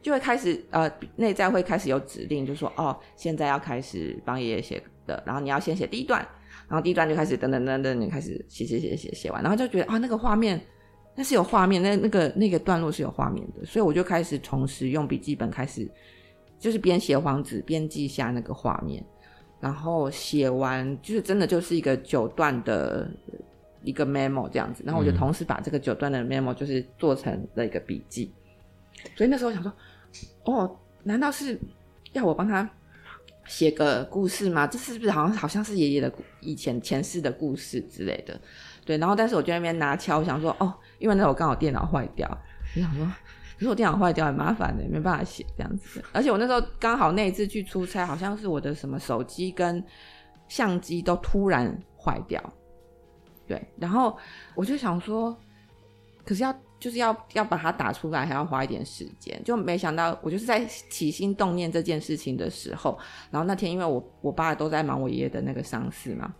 就会开始呃，内在会开始有指令，就说哦，现在要开始帮爷爷写的，然后你要先写第一段，然后第一段就开始等等等等，你开始写写写写写完，然后就觉得啊、哦，那个画面那是有画面，那那个那个段落是有画面的，所以我就开始同时用笔记本开始，就是边写黄纸边记下那个画面，然后写完就是真的就是一个九段的一个 memo 这样子，然后我就同时把这个九段的 memo 就是做成了一个笔记，所以那时候我想说。哦，难道是要我帮他写个故事吗？这是不是好像好像是爷爷的以前前世的故事之类的？对，然后但是我就在那边拿敲，我想说哦，因为那时候刚好电脑坏掉，我想说，可是我电脑坏掉很麻烦的，没办法写这样子。而且我那时候刚好那一次去出差，好像是我的什么手机跟相机都突然坏掉，对，然后我就想说，可是要。就是要要把它打出来，还要花一点时间。就没想到，我就是在起心动念这件事情的时候，然后那天因为我我爸都在忙我爷爷的那个丧事嘛，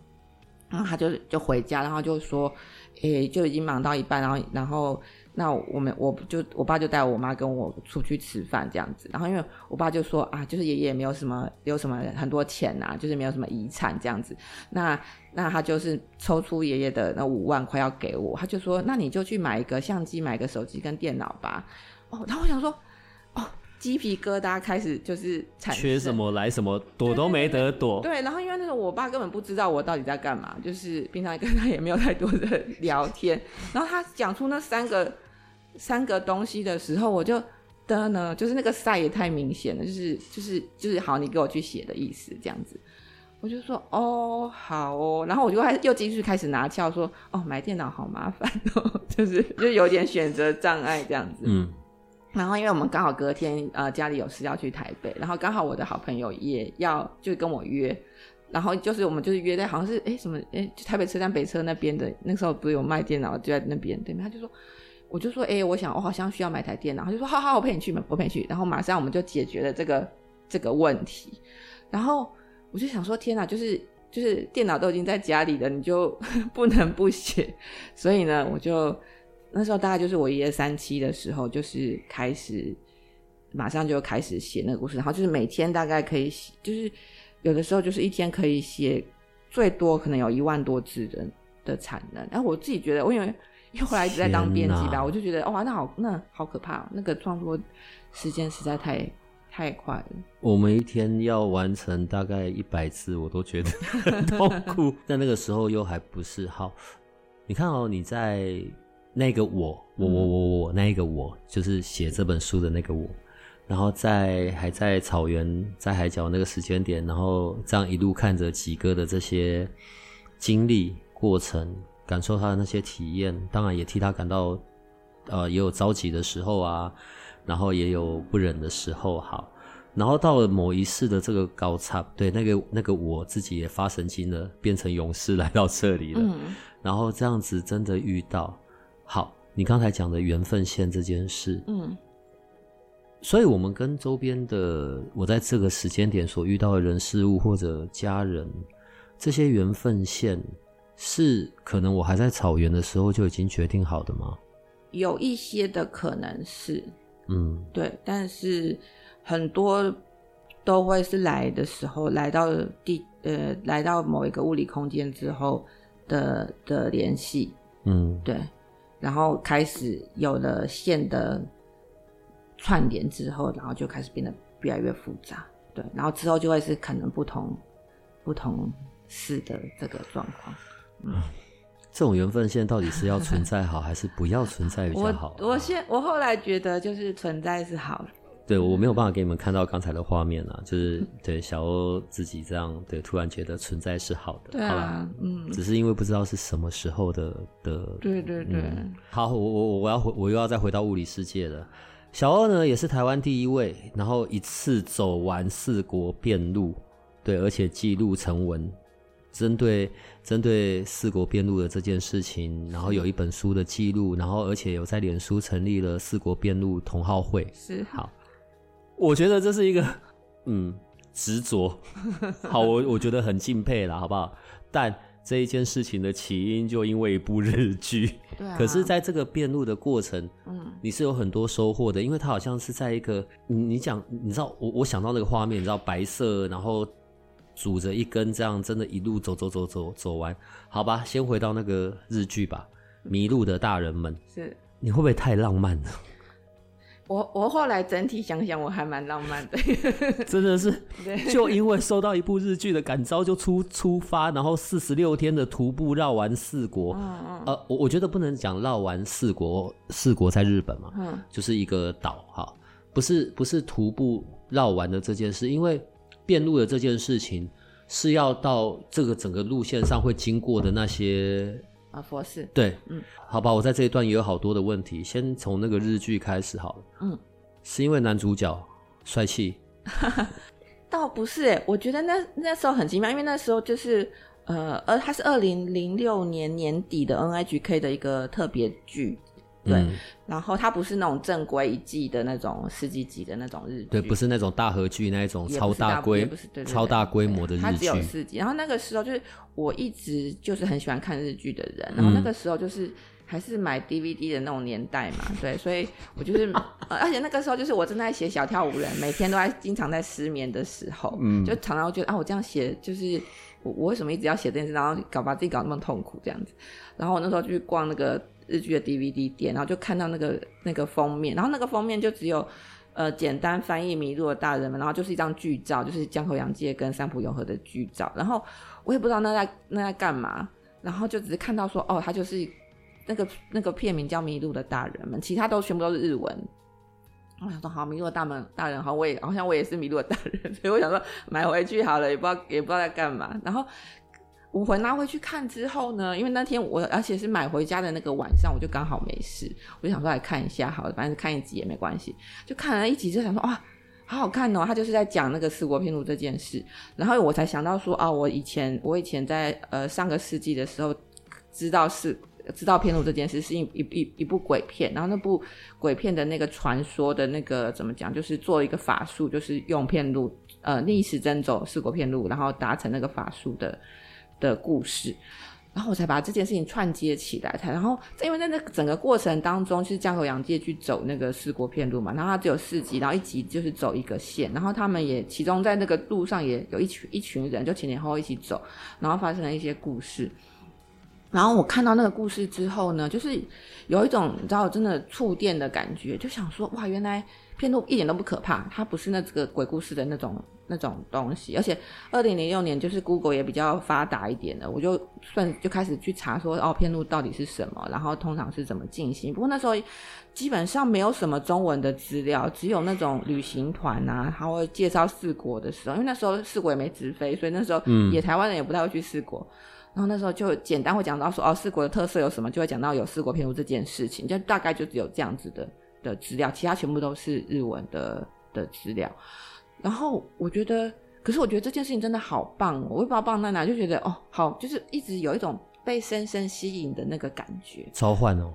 然后他就就回家，然后就说，诶、就已经忙到一半，然后然后。那我们我就我爸就带我妈跟我出去吃饭这样子，然后因为我爸就说啊，就是爷爷没有什么有什么很多钱呐、啊，就是没有什么遗产这样子，那那他就是抽出爷爷的那五万块要给我，他就说那你就去买一个相机、买个手机跟电脑吧。哦，然后我想说，哦，鸡皮疙瘩开始就是产生，缺什么来什么，躲都没得躲。对，对，对，对，然后因为那时候我爸根本不知道我到底在干嘛，就是平常跟他也没有太多的聊天，然后他讲出那三个。三个东西的时候，我就的呢，就是那个赛也太明显了，就是就是就是好，你给我去写的意思这样子，我就说哦好哦，然后我就还又继续开始拿翘说哦买电脑好麻烦哦，*laughs* 就是就有点选择障碍这样子，嗯，然后因为我们刚好隔天呃家里有事要去台北，然后刚好我的好朋友也要就跟我约，然后就是我们就是约在好像是哎什么哎台北车站北车那边的，那时候不是有卖电脑就在那边对面，他就说。我就说，哎、我想，我好像需要买台电脑。他就说，好好，我陪你去嘛，我陪你去。然后马上我们就解决了这个这个问题。然后我就想说，天哪，就是就是电脑都已经在家里了，你就 *laughs* 不能不写。所以呢，我就那时候大概就是我爷爷三七的时候，就是开始马上就开始写那个故事。然后就是每天大概可以写，就是有的时候就是一天可以写最多可能有一万多字的的产能。然后我自己觉得，我因为。因为后来一直在当编辑吧，我就觉得哇，那好，那好可怕，那个创作时间实在太太快了。我们一天要完成大概一百字，我都觉得很痛苦。*laughs* 但那个时候又还不是好。你看哦，你在那个我，我我我我那个我，就是写这本书的那个我，然后在还在草原，在海角那个时间点，然后这样一路看着几个的这些经历过程。感受他的那些体验，当然也替他感到，呃，也有着急的时候啊，然后也有不忍的时候，好，然后到了某一世的这个高差，对，那个那个我自己也发神经了，变成勇士来到这里了，嗯，然后这样子真的遇到，好，你刚才讲的缘分线这件事，嗯，所以我们跟周边的我在这个时间点所遇到的人事物或者家人，这些缘分线。是可能我还在草原的时候就已经决定好的吗？有一些的可能是，嗯，对，但是很多都会是来的时候，来到地呃，来到某一个物理空间之后的的联系，嗯，对，然后开始有了线的串联之后，然后就开始变得越来越复杂，对，然后之后就会是可能不同不同事的这个状况。嗯，这种缘分线到底是要存在好，还是不要存在比较好？我我现我后来觉得就是存在是好的。对，我没有办法给你们看到刚才的画面啊，就是对小欧自己这样，对，突然觉得存在是好的。对啊，嗯，只是因为不知道是什么时候的的。对对对。嗯、好，我我我要回，我又要再回到物理世界了。小欧呢，也是台湾第一位，然后一次走完四国遍路对，而且记录成文，针对针对四国辩路的这件事情，然后有一本书的记录，然后而且有在脸书成立了四国辩路同好会。是好，我觉得这是一个嗯执着，*laughs* 好，我我觉得很敬佩啦，好不好？但这一件事情的起因就因为一部日剧。对啊。可是，在这个辩路的过程，嗯，你是有很多收获的，因为它好像是在一个你你讲，你知道我我想到那个画面，你知道白色，然后。拄着一根这样，真的一路走走走走走完，好吧，先回到那个日剧吧，《迷路的大人们》是，你会不会太浪漫了？我我后来整体想想，我还蛮浪漫的，*laughs* 真的是，就因为受到一部日剧的感召，就出出发，然后四十六天的徒步绕完四国。嗯嗯。呃，我我觉得不能讲绕完四国，四国在日本嘛，嗯，就是一个岛哈，不是不是徒步绕完的这件事，因为。遍路的这件事情是要到这个整个路线上会经过的那些啊佛寺，对，嗯，好吧，我在这一段也有好多的问题，先从那个日剧开始好了，嗯，是因为男主角帅气？*laughs* 倒不是哎，我觉得那那时候很奇妙，因为那时候就是呃呃，它是二零零六年年底的 N I G K 的一个特别剧。对、嗯，然后它不是那种正规一季的那种十几集的那种日剧，对，不是那种大合剧那一种超大规，超大规模的日剧，它只有四集。然后那个时候就是我一直就是很喜欢看日剧的人，然后那个时候就是还是买 DVD 的那种年代嘛，嗯、*laughs* 对，所以我就是，呃、而且那个时候就是我正在写小跳舞人，每天都在经常在失眠的时候，嗯，就常常觉得啊，我这样写就是我我为什么一直要写这件事，然后搞把自己搞那么痛苦这样子，然后我那时候就去逛那个。日剧的 DVD 店，然后就看到那个那个封面，然后那个封面就只有呃简单翻译迷路的大人们，然后就是一张剧照，就是江口洋介跟三浦友和的剧照，然后我也不知道那在那在干嘛，然后就只是看到说哦，他就是那个那个片名叫迷路的大人们，其他都全部都是日文。我想说好，迷路的大门大人好，我也好像我也是迷路的大人，所以我想说买回去好了，也不知道也不知道在干嘛，然后。我回拿回去看之后呢，因为那天我而且是买回家的那个晚上，我就刚好没事，我就想说来看一下，好了，反正看一集也没关系。就看了一集，就想说哇，好好看哦！他就是在讲那个四国片路这件事，然后我才想到说啊，我以前我以前在呃上个世纪的时候知道是知道片路这件事，是一一一一部鬼片，然后那部鬼片的那个传说的那个怎么讲，就是做一个法术，就是用片路呃逆时针走四国片路，然后达成那个法术的。的故事，然后我才把这件事情串接起来。才然后，因为在那整个过程当中，就是江口洋介去走那个四国片路嘛，然后他只有四集，然后一集就是走一个线，然后他们也其中在那个路上也有一群一群人，就前前后后一起走，然后发生了一些故事。然后我看到那个故事之后呢，就是有一种你知道真的触电的感觉，就想说哇，原来遍路一点都不可怕，它不是那个鬼故事的那种。那种东西，而且二零零六年就是 Google 也比较发达一点的，我就算就开始去查说哦，片路到底是什么，然后通常是怎么进行。不过那时候基本上没有什么中文的资料，只有那种旅行团啊，他会介绍四国的时候，因为那时候四国也没直飞，所以那时候也台湾人也不太会去四国。嗯、然后那时候就简单会讲到说哦，四国的特色有什么，就会讲到有四国片路这件事情，就大概就只有这样子的的资料，其他全部都是日文的的资料。然后我觉得，可是我觉得这件事情真的好棒哦！我也不知道棒在哪，就觉得哦，好，就是一直有一种被深深吸引的那个感觉。召唤哦，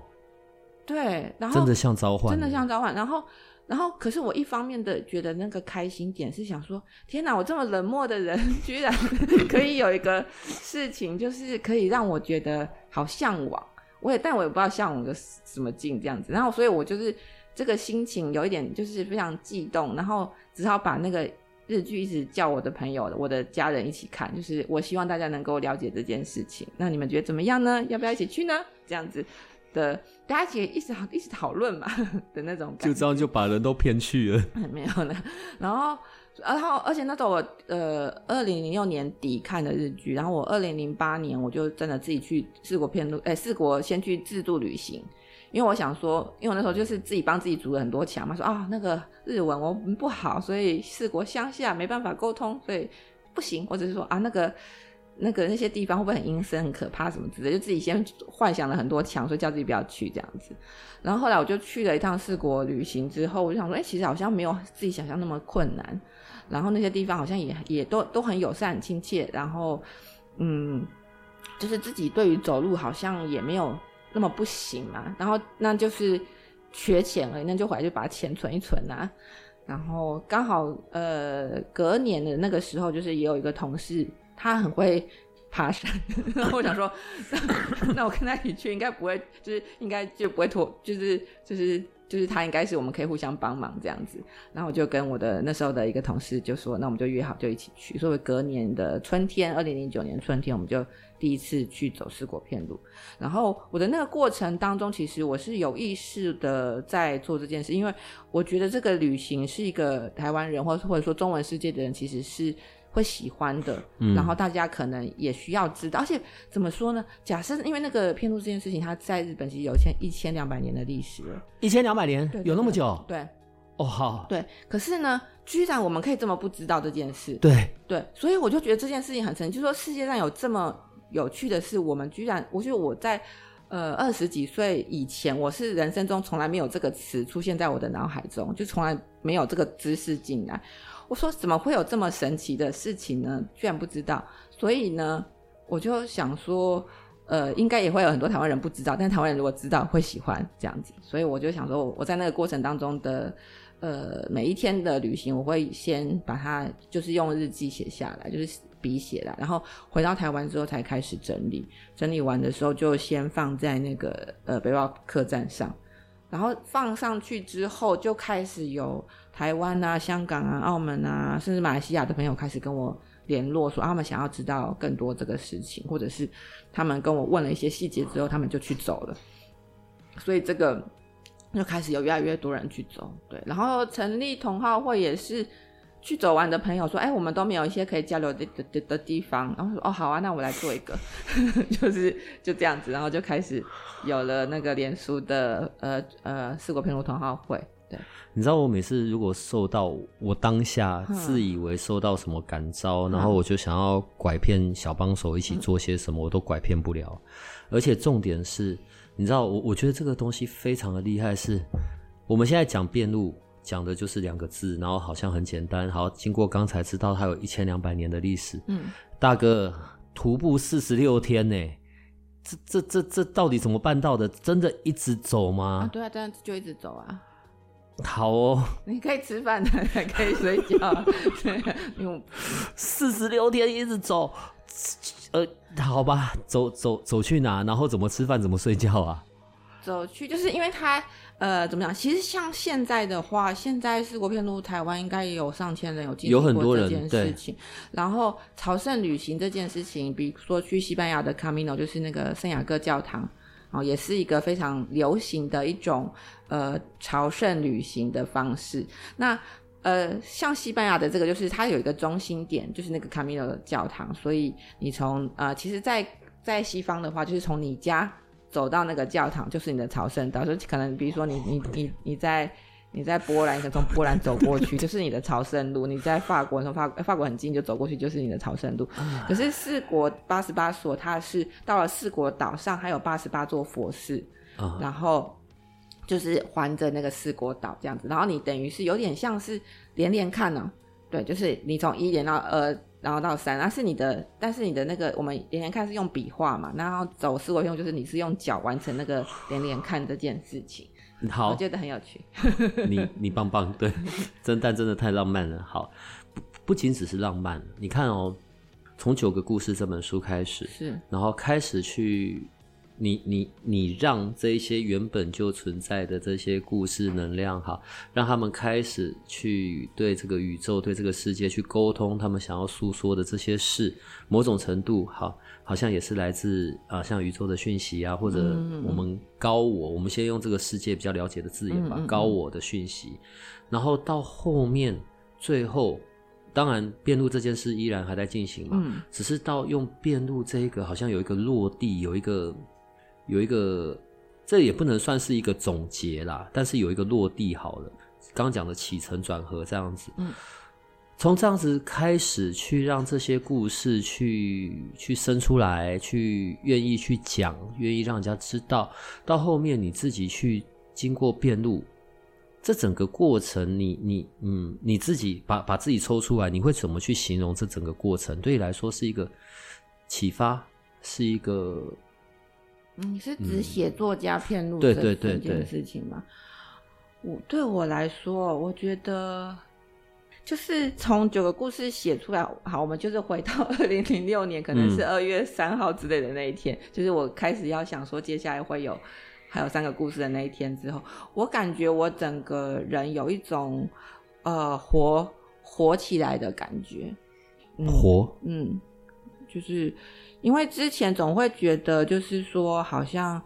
对，然后真的像召唤，真的像召唤。然后，然后，可是我一方面的觉得那个开心点是想说，天哪，我这么冷漠的人，*laughs* 居然 *laughs* 可以有一个事情，就是可以让我觉得好向往。我也，但我也不知道向往个什么劲这样子。然后，所以我就是。这个心情有一点就是非常激动，然后只好把那个日剧一直叫我的朋友、我的家人一起看，就是我希望大家能够了解这件事情。那你们觉得怎么样呢？要不要一起去呢？这样子的，大家一起一直一直讨论嘛 *laughs* 的那种感觉，就这样就把人都骗去了。没有呢，然后然后而且那时候我呃二零零六年底看的日剧，然后我二零零八年我就真的自己去四国遍路，哎，四国先去自助旅行。因为我想说，因为我那时候就是自己帮自己筑了很多墙嘛，说啊那个日文我不好，所以四国乡下没办法沟通，所以不行，或者是说啊那个那个那些地方会不会很阴森、很可怕什么之类的，就自己先幻想了很多墙，所以叫自己不要去这样子。然后后来我就去了一趟四国旅行之后，我就想说，哎、其实好像没有自己想象那么困难。然后那些地方好像也也都都很友善、亲切。然后，嗯，就是自己对于走路好像也没有那么不行嘛。然后那就是缺钱而已，那就回来就把钱存一存啊。然后刚好呃隔年的那个时候，就是也有一个同事。他很会爬山，*laughs* 我想说，那，那我跟他一起去，应该不会，就是应该就不会拖，就是就是就是他应该是我们可以互相帮忙这样子。然后我就跟我的那时候的一个同事就说，那我们就约好就一起去。所以隔年的春天，二零零九年春天，我们就第一次去走四国片路。然后我的那个过程当中，其实我是有意识的在做这件事，因为我觉得这个旅行是一个台湾人，或或者说中文世界的人，其实是。会喜欢的，然后大家可能也需要知道，嗯、而且怎么说呢？假设因为那个片路这件事情，它在日本其实有一千一千两百年的历史了，一千两百年对有那么久？对，哦好，对。可是呢，居然我们可以这么不知道这件事，对对，所以我就觉得这件事情很神奇，就是说世界上有这么有趣的是，我们居然，我觉得我在呃二十几岁以前，我是人生中从来没有这个词出现在我的脑海中，就从来没有这个知识进来。我说怎么会有这么神奇的事情呢？居然不知道，所以呢，我就想说，呃，应该也会有很多台湾人不知道，但台湾人如果知道会喜欢这样子，所以我就想说，我在那个过程当中的，呃，每一天的旅行，我会先把它就是用日记写下来，就是笔写的，然后回到台湾之后才开始整理，整理完的时候就先放在那个呃背包客栈上，然后放上去之后就开始有。台湾啊、香港啊、澳门啊，甚至马来西亚的朋友开始跟我联络，说他们想要知道更多这个事情，或者是他们跟我问了一些细节之后，他们就去走了。所以这个就开始有越来越多人去走，对。然后成立同好会也是去走完的朋友说：“哎，我们都没有一些可以交流的的的的地方。”然后说：“哦，好啊，那我来做一个，*laughs* 就是就这样子。”然后就开始有了那个脸书的呃呃四国遍路同好会。对，你知道我每次如果受到我当下自以为受到什么感召，嗯、然后我就想要拐骗小帮手一起做些什么，嗯、我都拐骗不了。而且重点是，你知道我我觉得这个东西非常的厉害是，是我们现在讲辩路讲的就是两个字，然后好像很简单。好，经过刚才知道它有一千两百年的历史。嗯，大哥徒步四十六天呢，这这这这到底怎么办到的？真的一直走吗？啊对啊，这样就一直走啊。好哦，你可以吃饭的，还可以睡觉，对，用四十六天一直走，呃，好吧，走走走去哪，然后怎么吃饭，怎么睡觉啊？走去就是因为他呃，怎么讲？其实像现在的话，现在四国遍路台湾应该也有上千人有经历过这件事情。然后朝圣旅行这件事情，比如说去西班牙的 Camino，就是那个圣雅各教堂。哦，也是一个非常流行的一种呃朝圣旅行的方式。那呃，像西班牙的这个，就是它有一个中心点，就是那个卡米诺的教堂。所以你从呃，其实在，在在西方的话，就是从你家走到那个教堂，就是你的朝圣道。所以可能比如说你你你你在。你在波兰，你从波兰走过去，就是你的朝圣路；你在法国，从法法国很近，就走过去，就是你的朝圣路。可是四国八十八所，它是到了四国岛上，还有八十八座佛寺，然后就是环着那个四国岛这样子。然后你等于是有点像是连连看呢、喔，对，就是你从一连到二，然后到三，那是你的，但是你的那个我们连连看是用笔画嘛，然后走四维用就是你是用脚完成那个 *sighs* 连连看这件事情。好，我觉得很有趣。*laughs* 你你棒棒，对，真但真的太浪漫了。好，不不仅只是浪漫，你看哦，从九个故事这本书开始，是，然后开始去。你你你让这些原本就存在的这些故事能量哈，让他们开始去对这个宇宙、对这个世界去沟通，他们想要诉说的这些事，某种程度哈，好像也是来自啊，像宇宙的讯息啊，或者我们高我，我们先用这个世界比较了解的字眼吧，高我的讯息，然后到后面最后，当然辩路这件事依然还在进行嘛，只是到用辩路这一个好像有一个落地，有一个。有一个，这也不能算是一个总结啦，但是有一个落地好了。刚刚讲的起承转合这样子，嗯，从这样子开始去让这些故事去去生出来，去愿意去讲，愿意让人家知道，到后面你自己去经过辩路，这整个过程你，你你嗯，你自己把把自己抽出来，你会怎么去形容这整个过程？对你来说是一个启发，是一个。你是指写作家骗路这这件事情吗？我对我来说，我觉得就是从九个故事写出来。好，我们就是回到二零零六年，可能是二月三号之类的那一天，嗯，就是我开始要想说接下来会有还有三个故事的那一天之后，我感觉我整个人有一种呃活活起来的感觉，嗯，活，嗯，就是。因为之前总会觉得，就是说，好像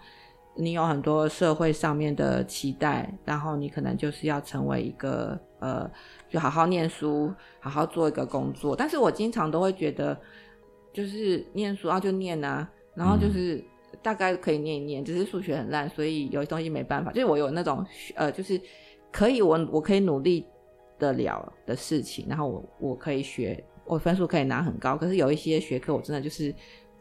你有很多社会上面的期待，然后你可能就是要成为一个呃，就好好念书，好好做一个工作。但是我经常都会觉得，就是念书啊，就念啊，然后就是大概可以念一念，只是数学很烂，所以有些东西没办法。就是我有那种呃，就是可以我我可以努力得了的事情，然后我我可以学，我分数可以拿很高。可是有一些学科，我真的就是。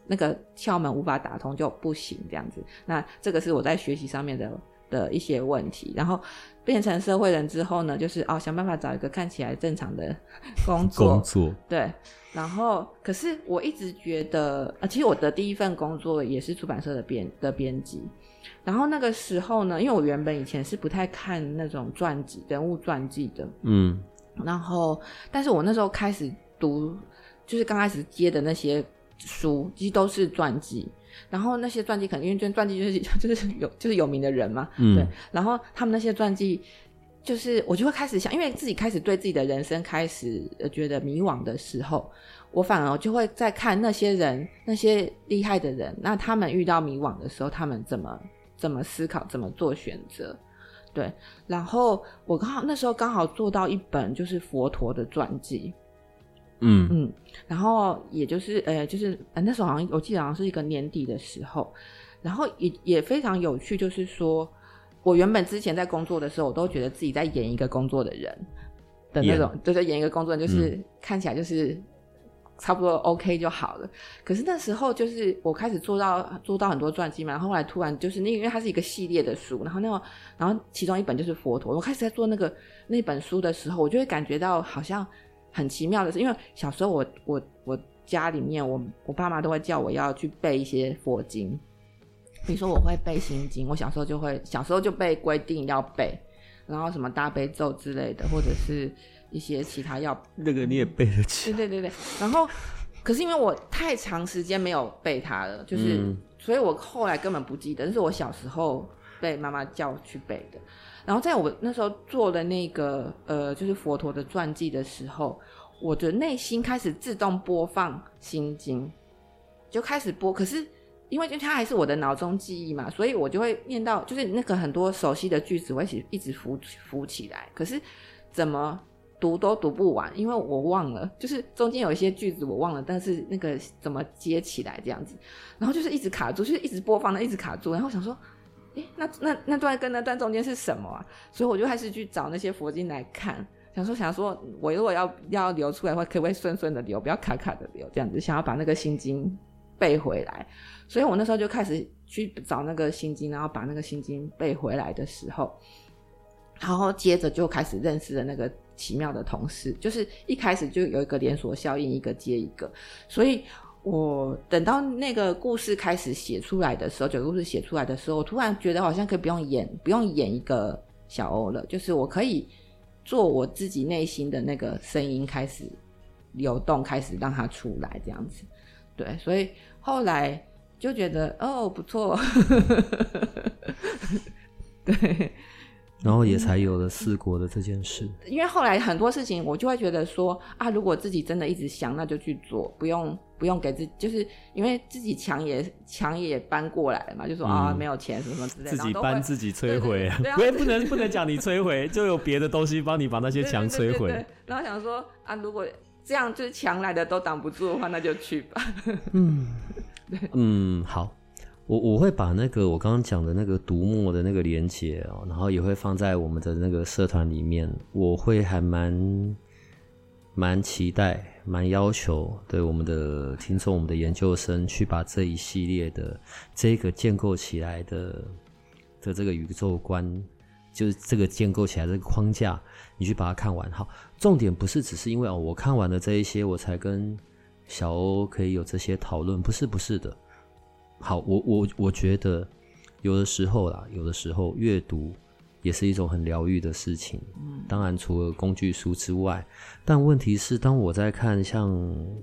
那个窍门无法打通就不行，这样子。那这个是我在学习上面的的一些问题。然后变成社会人之后呢，就是哦，想办法找一个看起来正常的 *laughs* 工作。工作。对。然后，可是我一直觉得，啊，其实我的第一份工作也是出版社的编的编辑。然后那个时候呢，因为我原本以前是不太看那种传记、人物传记的。嗯。然后，但是我那时候开始读，就是刚开始接的那些。书其实都是传记，然后那些传记可能因为传记就是 *laughs* 就是有就是有名的人嘛，嗯，对，然后他们那些传记，就是我就会开始想，因为自己开始对自己的人生开始觉得迷惘的时候，我反而就会在看那些人那些厉害的人，那他们遇到迷惘的时候，他们怎么怎么思考，怎么做选择，对，然后我刚好那时候刚好做到一本就是佛陀的传记。嗯嗯，然后也就是呃，就是呃，那时候好像我记得好像是一个年底的时候，然后也也非常有趣，就是说我原本之前在工作的时候，我都觉得自己在演一个工作的人的那种，就是演一个工作人，就是看起来就是差不多 OK 就好了。嗯。可是那时候就是我开始做到做到很多传记嘛，然后后来突然就是那因为它是一个系列的书，然后那个然后其中一本就是佛陀，我开始在做那个那本书的时候，我就会感觉到好像。很奇妙的是，因为小时候我我我家里面我我爸妈都会叫我要去背一些佛经，比如说我会背心经，我小时候就会小时候就被规定要背，然后什么大悲咒之类的，或者是一些其他要 *laughs* 那个你也背得起？对对对对。然后可是因为我太长时间没有背它了，就是、嗯、所以我后来根本不记得，这是我小时候被妈妈叫去背的。然后在我那时候做的那个呃，就是佛陀的传记的时候，我的内心开始自动播放心经，就开始播。可是因为就它还是我的脑中记忆嘛，所以我就会念到，就是那个很多熟悉的句子，我一直一直浮浮起来。可是怎么读都读不完，因为我忘了，就是中间有一些句子我忘了，但是那个怎么接起来这样子，然后就是一直卡住，就是一直播放的，一直卡住，然后想说。那那那段跟那段中间是什么啊？所以我就开始去找那些佛经来看，想说想说，我如果要要流出来的话，可不可以顺顺的流，不要卡卡的流，这样子，想要把那个心经背回来。所以我那时候就开始去找那个心经，然后把那个心经背回来的时候，然后接着就开始认识了那个奇妙的同事，就是一开始就有一个连锁效应，一个接一个，所以。我等到那个故事开始写出来的时候，九个故事写出来的时候，我突然觉得好像可以不用演，不用演一个小欧了，就是我可以做我自己内心的那个声音开始流动，开始让它出来这样子。对，所以后来就觉得哦，不错，*laughs* 对。然后也才有了四国的这件事，因为后来很多事情我就会觉得说啊，如果自己真的一直想，那就去做，不用不用给自己，就是因为自己墙也墙也搬过来了嘛，就说啊没有钱什么什么之类的，自己搬自己摧毁，不不 *laughs* 不能不能讲你摧毁，就有别的东西帮你把那些墙摧毁。然后想说啊，如果这样就是墙来的都挡不住的话，那就去吧。嗯，嗯，好。我我会把那个我刚刚讲的那个读墨的那个连接哦，然后也会放在我们的那个社团里面。我会还蛮蛮期待、蛮要求对我们的听众、我们的研究生去把这一系列的这个建构起来的的这个宇宙观，就是这个建构起来这个框架，你去把它看完。好，重点不是只是因为哦，我看完了这一些，我才跟小欧可以有这些讨论，不是，不是的。好，我我我觉得有的时候啦，有的时候阅读。也是一种很疗愈的事情。当然除了工具书之外，但问题是，当我在看像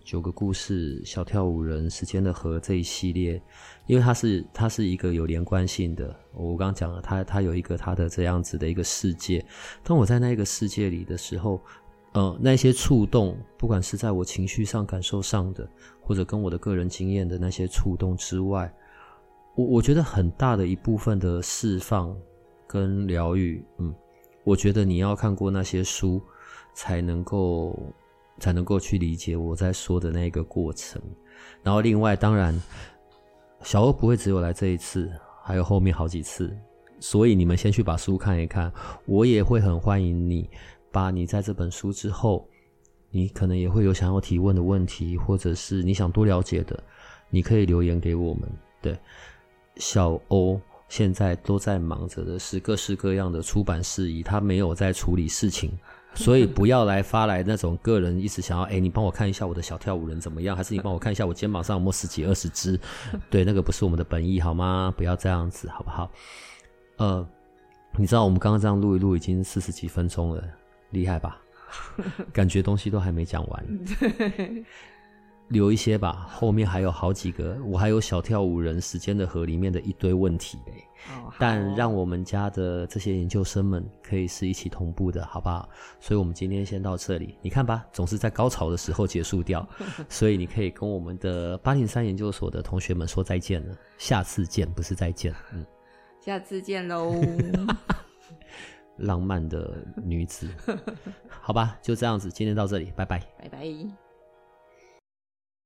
九个故事、小跳舞人、时间的河这一系列，因为它是它是一个有连贯性的。我刚刚讲了，它它有一个它的这样子的一个世界。当我在那个世界里的时候，呃，那些触动，不管是在我情绪上、感受上的，或者跟我的个人经验的那些触动之外，我我觉得很大的一部分的释放。跟疗愈，嗯，我觉得你要看过那些书，才能够才能够去理解我在说的那个过程。然后另外，当然，小欧不会只有来这一次，还有后面好几次，所以你们先去把书看一看。我也会很欢迎你，把你在这本书之后，你可能也会有想要提问的问题，或者是你想多了解的，你可以留言给我们。对，小欧。现在都在忙着的是各式各样的出版事宜，他没有在处理事情，*laughs* 所以不要来发来那种个人一直想要，哎，你帮我看一下我的小跳舞人怎么样，还是你帮我看一下我肩膀上有没有十几二十只？*laughs* 对，那个不是我们的本意，好吗？不要这样子，好不好？呃，你知道我们刚刚这样录一录已经四十几分钟了，厉害吧？感觉东西都还没讲完。*laughs* 留一些吧，后面还有好几个，我还有小跳舞人时间的河里面的一堆问题。但让我们家的这些研究生们可以是一起同步的，好不好？所以我们今天先到这里，你看吧，总是在高潮的时候结束掉，*laughs* 所以你可以跟我们的八零三研究所的同学们说再见了，下次见，不是再见，嗯，下次见喽，*laughs* 浪漫的女子，好吧，就这样子，今天到这里，拜拜，拜拜。